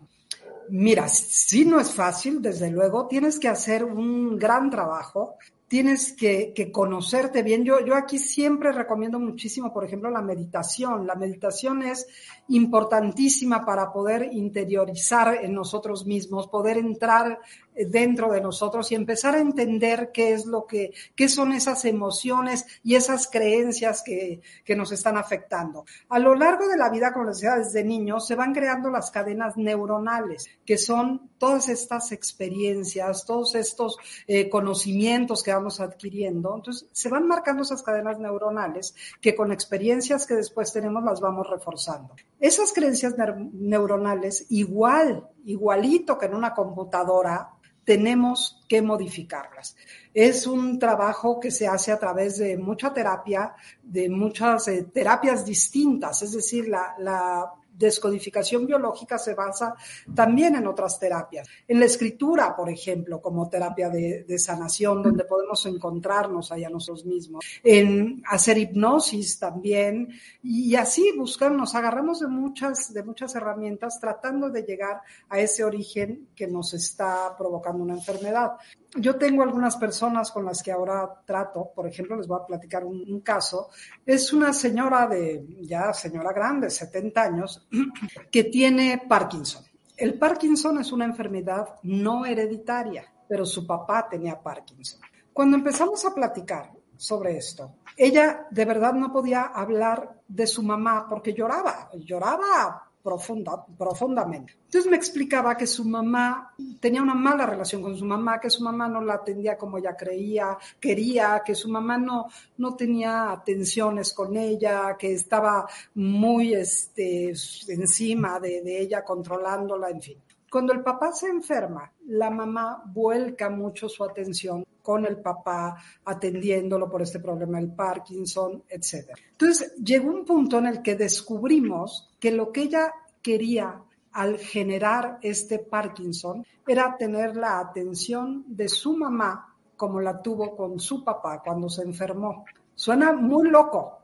Mira, sí no es fácil, desde luego, tienes que hacer un gran trabajo, tienes que, conocerte bien. Yo, yo aquí siempre recomiendo muchísimo, por ejemplo, la meditación. La meditación es importantísima para poder interiorizar en nosotros mismos, poder entrar dentro de nosotros y empezar a entender qué es lo que, qué son esas emociones y esas creencias que, que nos están afectando. A lo largo de la vida, como les decía, desde niños, se van creando las cadenas neuronales, que son todas estas experiencias, todos estos eh, conocimientos que vamos adquiriendo. Entonces, se van marcando esas cadenas neuronales que con experiencias que después tenemos las vamos reforzando. Esas creencias neuronales, igual, igualito que en una computadora, tenemos que modificarlas. Es un trabajo que se hace a través de mucha terapia, de muchas eh, terapias distintas, es decir, la, la descodificación biológica se basa también en otras terapias. En la escritura, por ejemplo, como terapia de, sanación, donde podemos encontrarnos allá nosotros mismos. En hacer hipnosis también. Y así buscar, nos agarramos de muchas, de muchas herramientas tratando de llegar a ese origen que nos está provocando una enfermedad yo tengo algunas personas con las que ahora trato, por ejemplo, les voy a platicar un, caso. Es una señora de, ya señora grande, 70 años, que tiene Parkinson. El Parkinson es una enfermedad no hereditaria, pero su papá tenía Parkinson. Cuando empezamos a platicar sobre esto, ella de verdad no podía hablar de su mamá porque lloraba, lloraba profunda, profundamente. Entonces me explicaba que su mamá tenía una mala relación con su mamá, que su mamá no la atendía como ella creía, quería, que su mamá no, no tenía atenciones con ella, que estaba muy este, encima de, de ella, controlándola, en fin. Cuando el papá se enferma, la mamá vuelca mucho su atención con el papá, atendiéndolo por este problema del Parkinson, etc. Entonces, llegó un punto en el que descubrimos que lo que ella quería al generar este Parkinson era tener la atención de su mamá como la tuvo con su papá cuando se enfermó. Suena muy loco,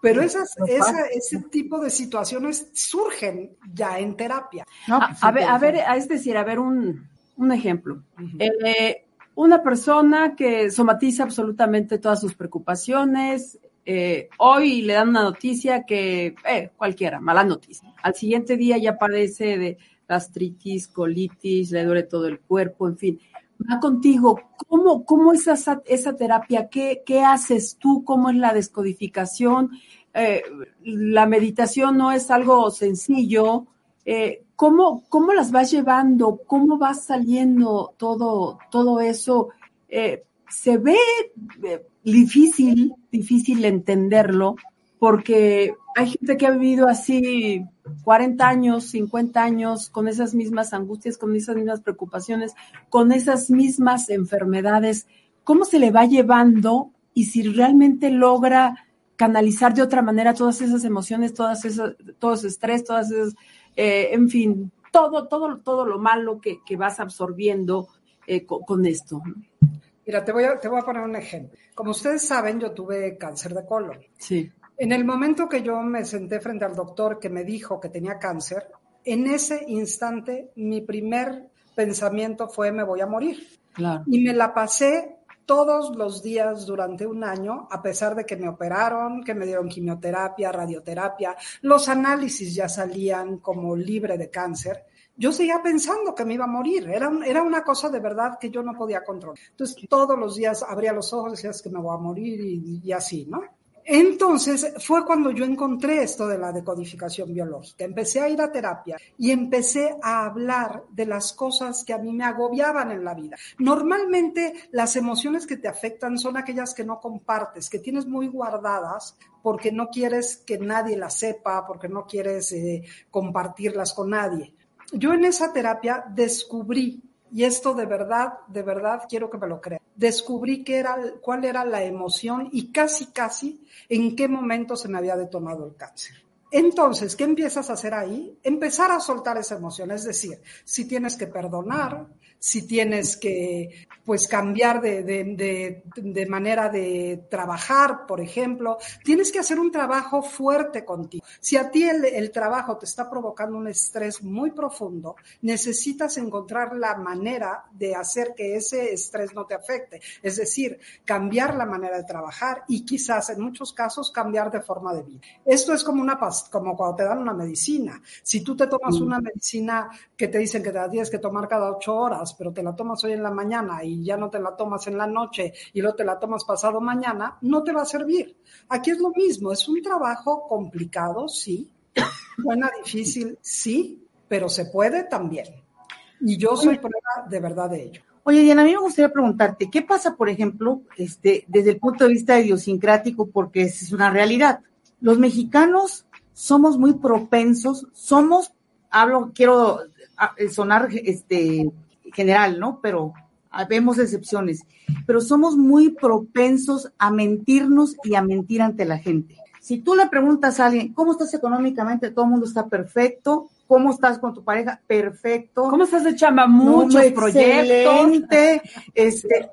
pero esas, ese tipo de situaciones surgen ya en terapia. a, ver, a ver, es decir, a ver un, ejemplo una persona que somatiza absolutamente todas sus preocupaciones. Eh, hoy le dan una noticia que, eh, cualquiera, mala noticia. Al siguiente día ya padece de gastritis, colitis, le duele todo el cuerpo, en fin. Va contigo, ¿cómo, cómo es esa, esa terapia? ¿Qué, ¿Qué haces tú? ¿Cómo es la descodificación? Eh, la meditación no es algo sencillo. Eh, ¿cómo, ¿cómo las vas llevando? ¿Cómo va saliendo todo, todo eso? Eh, se ve eh, difícil, difícil entenderlo, porque hay gente que ha vivido así 40 años, 50 años, con esas mismas angustias, con esas mismas preocupaciones, con esas mismas enfermedades. ¿Cómo se le va llevando y si realmente logra canalizar de otra manera todas esas emociones, todas esas, todo ese estrés, todas esas eh, en fin, todo, todo, todo lo malo que, vas absorbiendo eh, con, esto. Mira, te voy, a, te voy a poner un ejemplo. Como ustedes saben, yo tuve cáncer de colon. Sí. En el momento que yo me senté frente al doctor que me dijo que tenía cáncer, en ese instante mi primer pensamiento fue me voy a morir. Claro. Y me la pasé todos los días durante un año, a pesar de que me operaron, que me dieron quimioterapia, radioterapia, los análisis ya salían como libre de cáncer. Yo seguía pensando que me iba a morir. Era, era una cosa de verdad que yo no podía controlar. Entonces, todos los días abría los ojos decía que me voy a morir y así, ¿no? Entonces fue cuando yo encontré esto de la decodificación biológica. Empecé a ir a terapia y empecé a hablar de las cosas que a mí me agobiaban en la vida. Normalmente las emociones que te afectan son aquellas que no compartes, que tienes muy guardadas porque no quieres que nadie las sepa, porque no quieres eh, compartirlas con nadie. Yo en esa terapia descubrí y esto de verdad, de verdad quiero que me lo crean. Descubrí que era, cuál era la emoción y casi, casi en qué momento se me había detonado el cáncer. Entonces, ¿qué empiezas a hacer ahí? Empezar a soltar esa emoción, es decir, si tienes que perdonar, si tienes que pues cambiar de, de, de, manera de trabajar, por ejemplo, tienes que hacer un trabajo fuerte contigo. Si a ti el, el, trabajo te está provocando un estrés muy profundo, necesitas encontrar la manera de hacer que ese estrés no te afecte. Es decir, cambiar la manera de trabajar y quizás en muchos casos cambiar de forma de vida. Esto es como una como cuando te dan una medicina. Si tú te tomas mm. una medicina que te dicen que te la tienes que tomar cada ocho horas, pero te la tomas hoy en la mañana y ya no te la tomas en la noche y luego te la tomas pasado mañana, no te va a servir. Aquí es lo mismo, es un trabajo complicado, sí, suena difícil, sí, pero se puede también. Y yo soy prueba de verdad de ello. Oye, Diana, a mí me gustaría preguntarte, ¿qué pasa, por ejemplo, este, desde el punto de vista idiosincrático, porque es una realidad? Los mexicanos somos muy propensos, somos, hablo, quiero ah, sonar este, general, ¿no? Pero vemos excepciones, pero somos muy propensos a mentirnos y a mentir ante la gente. Si tú le preguntas a alguien, ¿cómo estás económicamente? Todo el mundo está perfecto. ¿Cómo estás con tu pareja? Perfecto. ¿Cómo estás de chamba? Muchos No, proyectos. Este,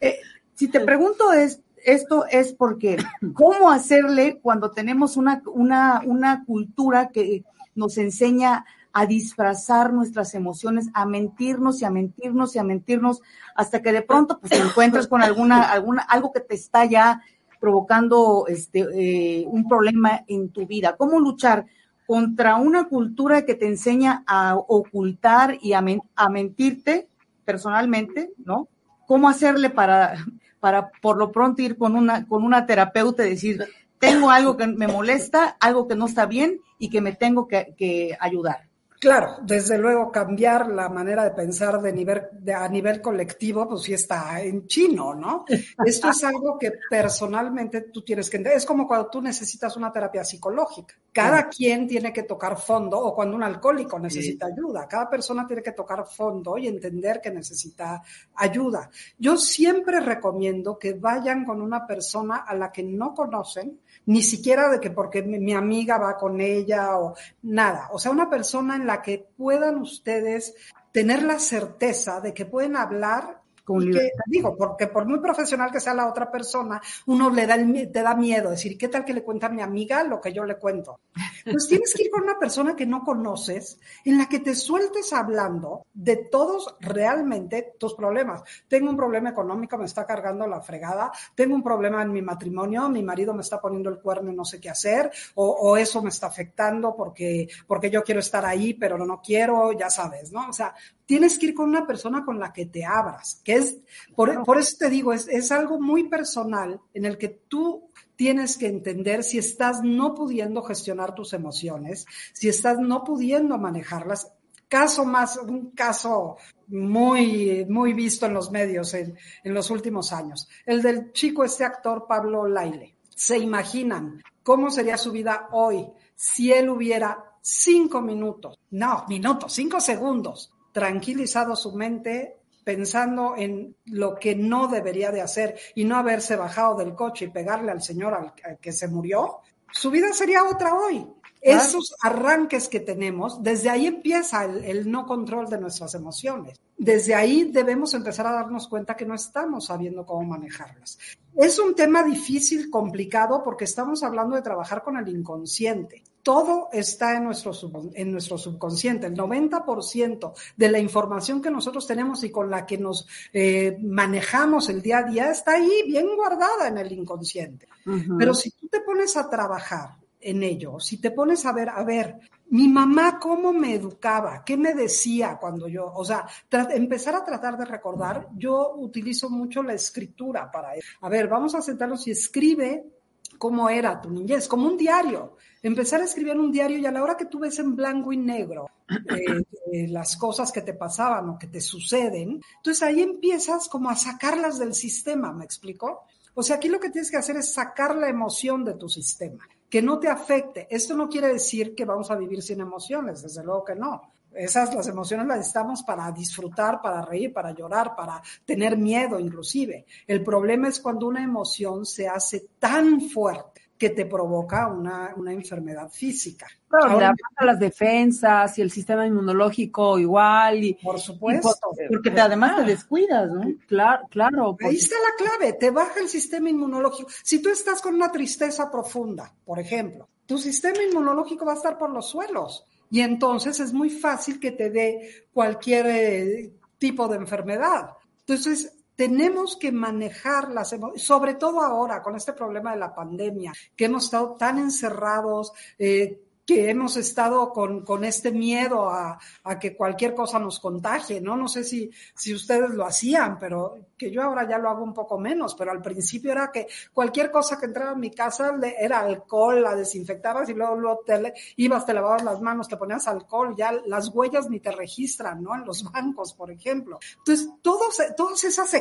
eh, si te pregunto es, esto es porque, ¿cómo hacerle cuando tenemos una, una, una cultura que nos enseña a disfrazar nuestras emociones, a mentirnos y a mentirnos y a mentirnos, hasta que de pronto pues, te encuentras con alguna, alguna, algo que te está ya provocando este, eh, un problema en tu vida. ¿Cómo luchar contra una cultura que te enseña a ocultar y a, men- a mentirte personalmente, ¿no? ¿Cómo hacerle para, para por lo pronto ir con una, con una terapeuta y decir, tengo algo que me molesta, algo que no está bien y que me tengo que ayudar? Claro, desde luego cambiar la manera de pensar de nivel, de- a nivel colectivo, pues sí está en chino, ¿no? Esto es algo que personalmente tú tienes que entender. Es como cuando tú necesitas una terapia psicológica. Cada quien tiene que tocar fondo o cuando un alcohólico necesita ayuda. Cada persona tiene que tocar fondo y entender que necesita ayuda. Yo siempre recomiendo que vayan con una persona a la que no conocen, ni siquiera de que porque mi, mi amiga va con ella o nada. O sea, una persona en la que puedan ustedes tener la certeza de que pueden hablar. Con que, digo, porque por muy profesional que sea la otra persona, uno le da el te da miedo decir, ¿qué tal que le cuenta a mi amiga lo que yo le cuento? Pues tienes que ir con una persona que no conoces, en la que te sueltes hablando de todos realmente tus problemas. Tengo un problema económico, me está cargando la fregada. Tengo un problema en mi matrimonio, mi marido me está poniendo el cuerno y no sé qué hacer, o, o eso me está afectando porque, porque yo quiero estar ahí, pero no quiero, ya sabes, ¿no? O sea, tienes que ir con una persona con la que te abras, que es, por, por eso te digo, es, es algo muy personal en el que tú tienes que entender si estás no pudiendo gestionar tus emociones, si estás no pudiendo manejarlas. Caso más, un caso muy, muy visto en los medios en, en los últimos años. El del chico, este actor Pablo Laile. ¿Se imaginan cómo sería su vida hoy si él hubiera cinco minutos, no, minutos, cinco segundos, tranquilizado su mente pensando en lo que no debería de hacer y no haberse bajado del coche y pegarle al señor al, al que se murió, su vida sería otra hoy. Claro. Esos arranques que tenemos, desde ahí empieza el, el no control de nuestras emociones. Desde ahí debemos empezar a darnos cuenta que no estamos sabiendo cómo manejarlas. Es un tema difícil, complicado, porque estamos hablando de trabajar con el inconsciente. Todo está en nuestro, en nuestro subconsciente. El 90% de la información que nosotros tenemos y con la que nos eh, manejamos el día a día está ahí, bien guardada en el inconsciente. Pero si tú te pones a trabajar en ello, si te pones a ver, a ver, mi mamá cómo me educaba, qué me decía cuando yo, o sea, empezar a tratar de recordar, yo utilizo mucho la escritura para eso. A ver, vamos a sentarnos y escribe cómo era tu niñez, como un diario. Empezar a escribir un diario y a la hora que tú ves en blanco y negro eh, eh, las cosas que te pasaban o que te suceden, entonces ahí empiezas como a sacarlas del sistema, ¿me explico? O sea, aquí lo que tienes que hacer es sacar la emoción de tu sistema, que no te afecte. Esto no quiere decir que vamos a vivir sin emociones, desde luego que no. Esas, las emociones las necesitamos para disfrutar, para reír, para llorar, para tener miedo inclusive. El problema es cuando una emoción se hace tan fuerte que te provoca una, una enfermedad física. Claro, le Ahora, las defensas y el sistema inmunológico igual. Y, por supuesto. Porque te, además te descuidas, ¿no? Claro, claro. Ahí está la clave, te baja el sistema inmunológico. Si tú estás con una tristeza profunda, por ejemplo, tu sistema inmunológico va a estar por los suelos y entonces es muy fácil que te dé cualquier eh, tipo de enfermedad. Entonces, tenemos que manejar las emociones, sobre todo ahora con este problema de la pandemia, que hemos estado tan encerrados, eh, que hemos estado con, con este miedo a, a que cualquier cosa nos contagie, ¿no? No sé si, si ustedes lo hacían, pero que yo ahora ya lo hago un poco menos, pero al principio era que cualquier cosa que entraba en mi casa era alcohol, la desinfectabas y luego, luego te le- ibas, te lavabas las manos, te ponías alcohol, ya las huellas ni te registran, ¿no? En los bancos, por ejemplo. Entonces, todos, todas esas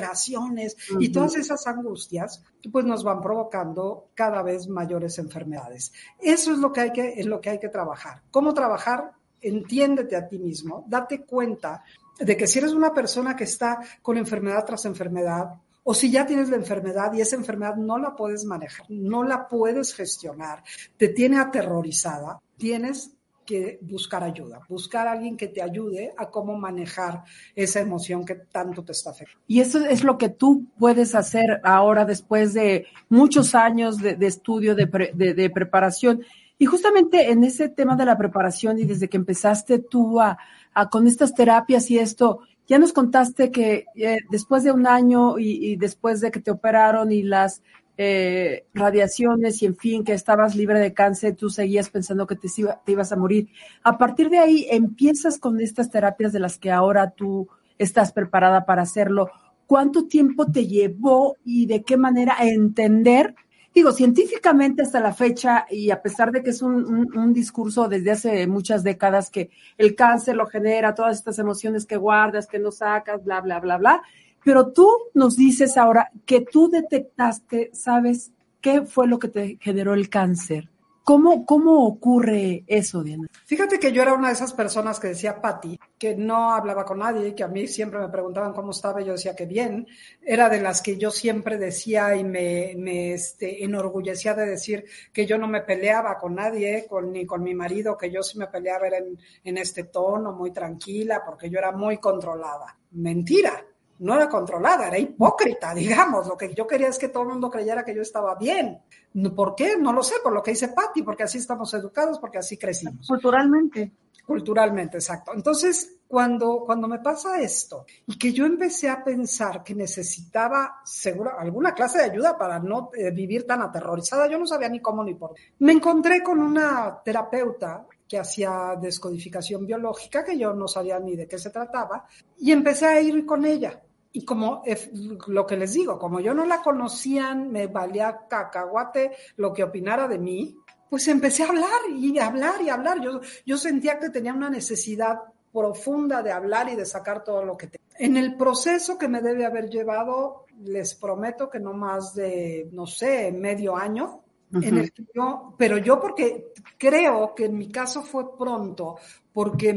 exageraciones y todas esas angustias, pues nos van provocando cada vez mayores enfermedades. Eso es lo que hay que, es lo que hay que trabajar. ¿Cómo trabajar? Entiéndete a ti mismo, date cuenta de que si eres una persona que está con enfermedad tras enfermedad o si ya tienes la enfermedad y esa enfermedad no la puedes manejar, no la puedes gestionar, te tiene aterrorizada, tienes que buscar ayuda, buscar a alguien que te ayude a cómo manejar esa emoción que tanto te está afectando. Y eso es lo que tú puedes hacer ahora después de muchos años de, estudio, de, preparación. Y justamente en ese tema de la preparación y desde que empezaste tú a, con estas terapias y esto, ya nos contaste que eh, después de un año y, después de que te operaron y las eh, radiaciones y en fin, que estabas libre de cáncer, tú seguías pensando que te, te ibas a morir. A partir de ahí empiezas con estas terapias de las que ahora tú estás preparada para hacerlo. ¿Cuánto tiempo te llevó y de qué manera entender digo, científicamente hasta la fecha, y a pesar de que es un, discurso desde hace muchas décadas que el cáncer lo genera, todas estas emociones que guardas, que no sacas, bla, bla, bla, bla, pero tú nos dices ahora que tú detectaste, sabes qué fue lo que te generó el cáncer. ¿Cómo, ¿Cómo ocurre eso, Diana? Fíjate que yo era una de esas personas que decía Patti, que no hablaba con nadie, que a mí siempre me preguntaban cómo estaba y yo decía que bien. Era de las que yo siempre decía y me, me este, enorgullecía de decir que yo no me peleaba con nadie, con, ni con mi marido, que yo sí me peleaba era en, en este tono, muy tranquila, porque yo era muy controlada. Mentira no era controlada, era hipócrita, digamos. Lo que yo quería es que todo el mundo creyera que yo estaba bien. ¿Por qué? No lo sé, por lo que dice Patti, porque así estamos educados, porque así crecimos. Culturalmente. Culturalmente, exacto. Entonces, cuando, cuando me pasa esto y que yo empecé a pensar que necesitaba seguro, alguna clase de ayuda para no eh, vivir tan aterrorizada, yo no sabía ni cómo ni por qué. Me encontré con una terapeuta que hacía descodificación biológica, que yo no sabía ni de qué se trataba, y empecé a ir con ella y como lo que les digo, como yo no la conocían, me valía cacahuate lo que opinara de mí, pues empecé a hablar y hablar y hablar. Yo, yo sentía que tenía una necesidad profunda de hablar y de sacar todo lo que tenía. En el proceso que me debe haber llevado, les prometo que no más de, no sé, medio año, en el que yo, pero yo porque creo que en mi caso fue pronto, porque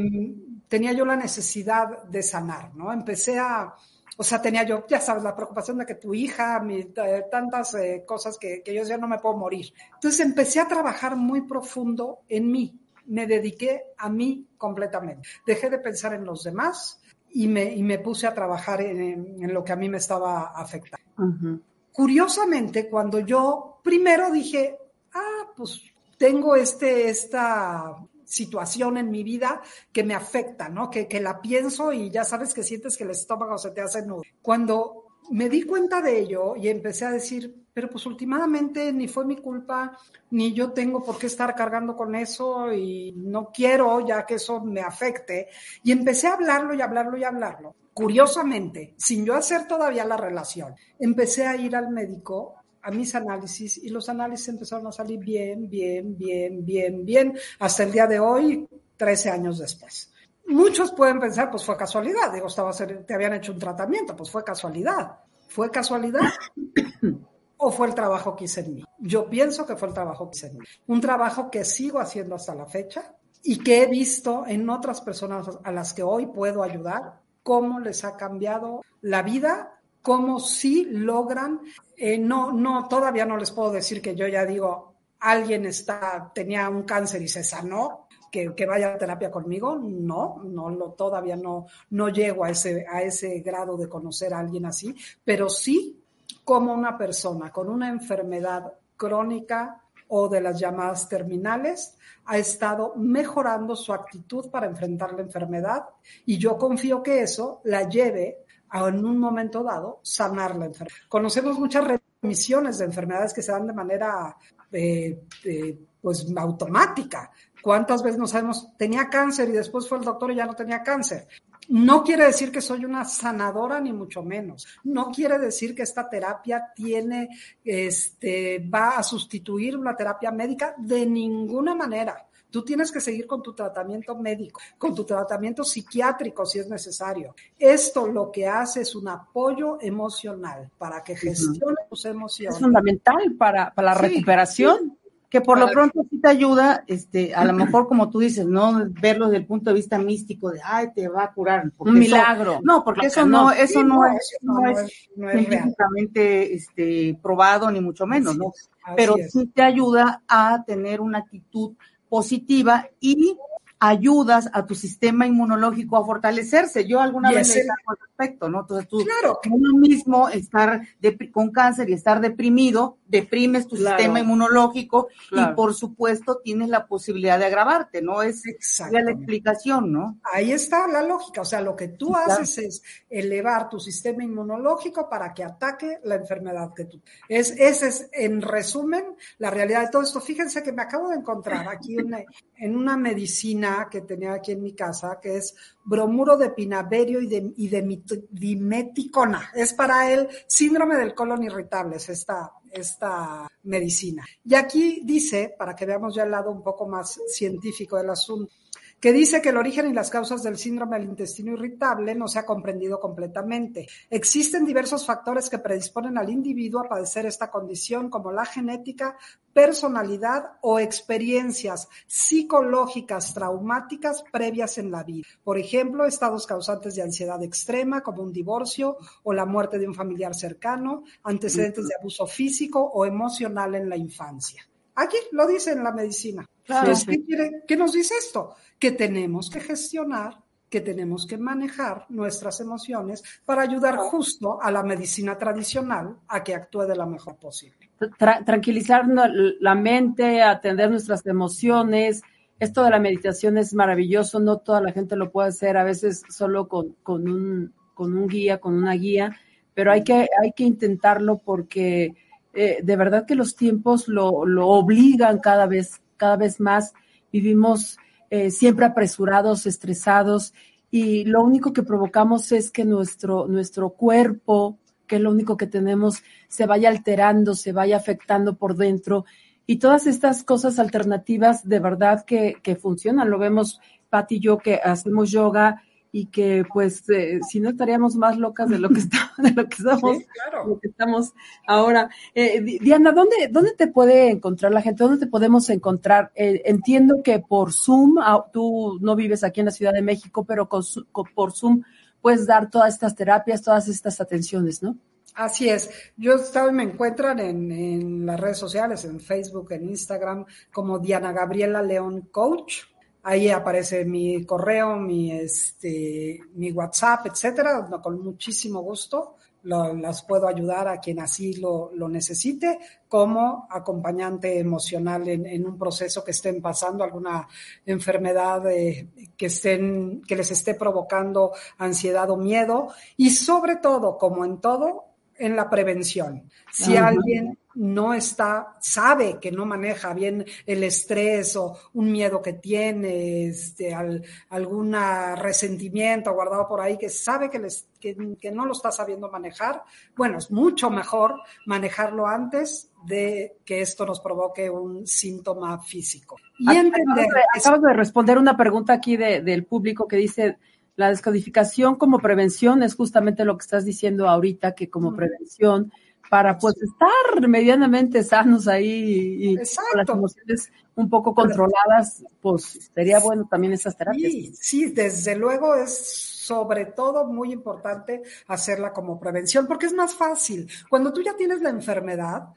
tenía yo la necesidad de sanar, ¿no? Empecé a, o sea, tenía yo, ya sabes, la preocupación de que tu hija, eh, tantas eh, cosas que, que yo ya no me puedo morir. Entonces empecé a trabajar muy profundo en mí, me dediqué a mí completamente. Dejé de pensar en los demás y me, y me puse a trabajar en, en, lo que a mí me estaba afectando. Curiosamente, cuando yo primero dije, ah, pues tengo este, esta situación en mi vida que me afecta, ¿no? Que, que la pienso y ya sabes que sientes que el estómago se te hace nudo. Cuando me di cuenta de ello y empecé a decir, pero pues últimamente ni fue mi culpa, ni yo tengo por qué estar cargando con eso y no quiero ya que eso me afecte. Y empecé a hablarlo y hablarlo y hablarlo. Curiosamente, sin yo hacer todavía la relación, empecé a ir al médico a mis análisis y los análisis empezaron a salir bien, bien, bien, bien, bien, hasta el día de hoy, 13 años después. Muchos pueden pensar, pues fue casualidad, digo, estaba, te habían hecho un tratamiento, pues fue casualidad. ¿Fue casualidad? ¿O fue el trabajo que hice en mí? Yo pienso que fue el trabajo que hice en mí. Un trabajo que sigo haciendo hasta la fecha y que he visto en otras personas a las que hoy puedo ayudar, cómo les ha cambiado la vida cómo sí logran, eh, no, no, todavía no les puedo decir que yo ya digo, alguien está, tenía un cáncer y se sanó, que, que, vaya a terapia conmigo, no, no lo, todavía no, no llego a ese, a ese grado de conocer a alguien así, pero sí como una persona con una enfermedad crónica o de las llamadas terminales ha estado mejorando su actitud para enfrentar la enfermedad y yo confío que eso la lleve en un momento dado sanar la enfermedad. Conocemos muchas remisiones de enfermedades que se dan de manera eh, eh, pues automática. ¿Cuántas veces no sabemos, tenía cáncer y después fue el doctor y ya no tenía cáncer? No quiere decir que soy una sanadora, ni mucho menos. No quiere decir que esta terapia tiene, este, va a sustituir una terapia médica de ninguna manera. Tú tienes que seguir con tu tratamiento médico, con tu tratamiento psiquiátrico si es necesario. Esto lo que hace es un apoyo emocional para que gestione tus emociones. Es fundamental para, la recuperación. que por lo pronto sí te ayuda, este, a lo mejor como tú dices, no verlo desde el punto de vista místico de, ay, te va a curar. Un milagro. no, porque eso no, eso no, es, no, es, científicamente este, probado ni mucho menos, ¿no? Pero sí te ayuda a tener una actitud positiva y ayudas a tu sistema inmunológico a fortalecerse. Yo alguna vez le al respecto, ¿no? Entonces tú, claro. uno mismo estar con cáncer y estar deprimido, deprimes tu sistema inmunológico y por supuesto tienes la posibilidad de agravarte, ¿no? Es la explicación, ¿no? Ahí está la lógica, o sea, lo que tú haces es elevar tu sistema inmunológico para que ataque la enfermedad que tú. Es, ese es, en resumen, la realidad de todo esto. Fíjense que me acabo de encontrar aquí en una medicina que tenía aquí en mi casa, que es bromuro de pinaverio y de, dimeticona. Es para el síndrome del colon irritable, es esta, esta medicina. Y aquí dice, para que veamos ya el lado un poco más científico del asunto, que dice que el origen y las causas del síndrome del intestino irritable no se ha comprendido completamente. Existen diversos factores que predisponen al individuo a padecer esta condición, como la genética, personalidad o experiencias psicológicas traumáticas previas en la vida. Por ejemplo, estados causantes de ansiedad extrema, como un divorcio o la muerte de un familiar cercano, antecedentes de abuso físico o emocional en la infancia. Aquí lo dice en la medicina. ¿Qué, nos dice esto? Que tenemos que gestionar, que tenemos que manejar nuestras emociones para ayudar justo a la medicina tradicional a que actúe de la mejor posible. tranquilizar la mente, atender nuestras emociones. Esto de la meditación es maravilloso, no toda la gente lo puede hacer, a veces solo con, con, un, con un guía, con una guía, pero hay que, hay que intentarlo porque eh, de verdad que los tiempos lo, lo, obligan cada vez, cada vez más. Vivimos eh, siempre apresurados, estresados y lo único que provocamos es que nuestro, nuestro cuerpo, que es lo único que tenemos, se vaya alterando, se vaya afectando por dentro. Y todas estas cosas alternativas de verdad que, que funcionan. Lo vemos, Pati y yo, que hacemos yoga y que pues eh, si no estaríamos más locas de lo que estamos, de lo que estamos, lo que estamos ahora. Eh, Diana, ¿dónde, ¿dónde te puede encontrar la gente? ¿Dónde te podemos encontrar? Eh, entiendo que por Zoom, ah, tú no vives aquí en la Ciudad de México, pero con, por Zoom puedes dar todas estas terapias, todas estas atenciones, ¿no? Así es. Yo me encuentran en, en las redes sociales, en Facebook, en Instagram, como Diana Gabriela León Coach Ahí aparece mi correo, mi, este, mi WhatsApp, etcétera. Con muchísimo gusto las puedo ayudar a quien así lo, lo necesite como acompañante emocional en, en, un proceso que estén pasando, alguna enfermedad eh, que, estén, que les esté provocando ansiedad o miedo y sobre todo, como en todo, en la prevención. Si alguien no está, sabe que no maneja bien el estrés o un miedo que tiene, este, algún resentimiento guardado por ahí, que sabe que, les, que, no lo está sabiendo manejar, bueno, es mucho mejor manejarlo antes de que esto nos provoque un síntoma físico. Y entender. Acabo de, responder una pregunta aquí del público que dice, la descodificación como prevención es justamente lo que estás diciendo ahorita, que como prevención para pues estar medianamente sanos ahí y, con las emociones un poco controladas, pues sería bueno también esas terapias. Sí, sí, desde luego es sobre todo muy importante hacerla como prevención, porque es más fácil. Cuando tú ya tienes la enfermedad,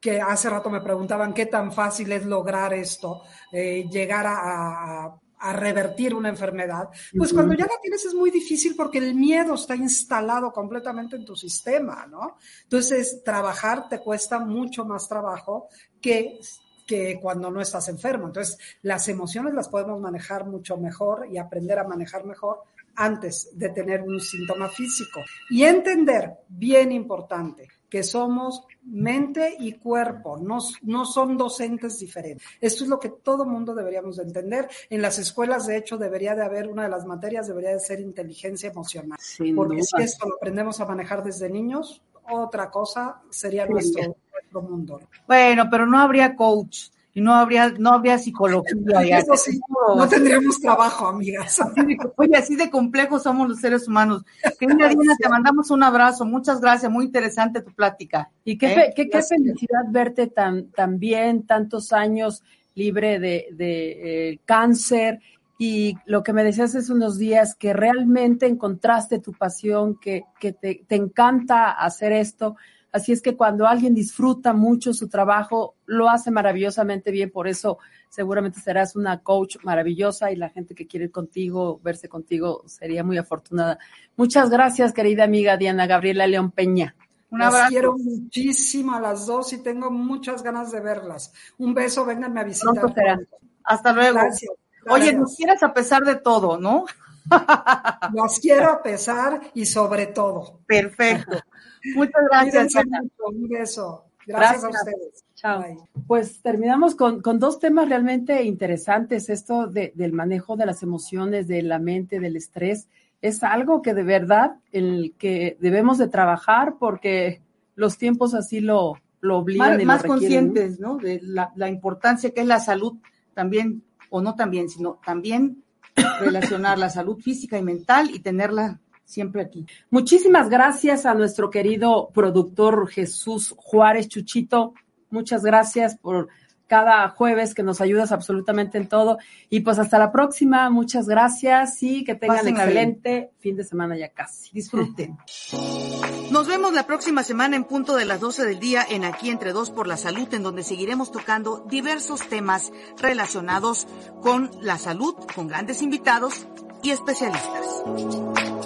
que hace rato me preguntaban qué tan fácil es lograr esto, eh, llegar a a revertir una enfermedad, pues cuando ya la tienes es muy difícil porque el miedo está instalado completamente en tu sistema, ¿no? Entonces, trabajar te cuesta mucho más trabajo que que cuando no estás enfermo. Entonces, las emociones las podemos manejar mucho mejor y aprender a manejar mejor antes de tener un síntoma físico. Y entender, bien importante, que somos mente y cuerpo, no, no son docentes diferentes. Esto es lo que todo mundo deberíamos de entender. En las escuelas, de hecho, debería de haber una de las materias, debería de ser inteligencia emocional. porque si esto lo aprendemos a manejar desde niños, otra cosa sería nuestro, nuestro mundo. Bueno, pero no habría coach y no habría, no habría psicología. Eso sí, no tendríamos trabajo, amigas. Oye, así de complejos somos los seres humanos. Querida Diana, te mandamos un abrazo. Muchas gracias. Muy interesante tu plática. Y qué, ¿Eh? qué, qué felicidad verte tan, tan bien, tantos años libre de, de eh, cáncer. Y lo que me decías hace unos días, que realmente encontraste tu pasión, que, que te, te encanta hacer esto. Así es que cuando alguien disfruta mucho su trabajo, lo hace maravillosamente bien. Por eso seguramente serás una coach maravillosa y la gente que quiere ir contigo, verse contigo, sería muy afortunada. Muchas gracias, querida amiga Diana Gabriela León Peña. Un abrazo. Las quiero muchísimo a las dos y tengo muchas ganas de verlas. Un beso, vénganme a visitar. Pronto será. Hasta luego. Gracias. Oye, nos quieres a pesar de todo, ¿no? Las quiero a pesar y sobre todo. Perfecto. Muchas gracias. Un beso. Gracias, a Gracias. ustedes. Chao. Bye. Pues terminamos con, con dos temas realmente interesantes. Esto de- del manejo de las emociones, de la mente, del estrés. Es algo que de verdad el que debemos de trabajar porque los tiempos así lo, lo obligan Más, y lo más conscientes, ¿no? De la, la importancia que es la salud también, o no también, sino también relacionar la salud física y mental y tenerla siempre aquí. Muchísimas gracias a nuestro querido productor Jesús Juárez Chuchito. Muchas gracias por cada jueves que nos ayudas absolutamente en todo. Y pues hasta la próxima. Muchas gracias y que tengan Pásenla excelente fin de semana ya casi. Disfruten. Nos vemos la próxima semana en punto de las 12 del día en Aquí Entre Dos por la Salud, en donde seguiremos tocando diversos temas relacionados con la salud, con grandes invitados y especialistas.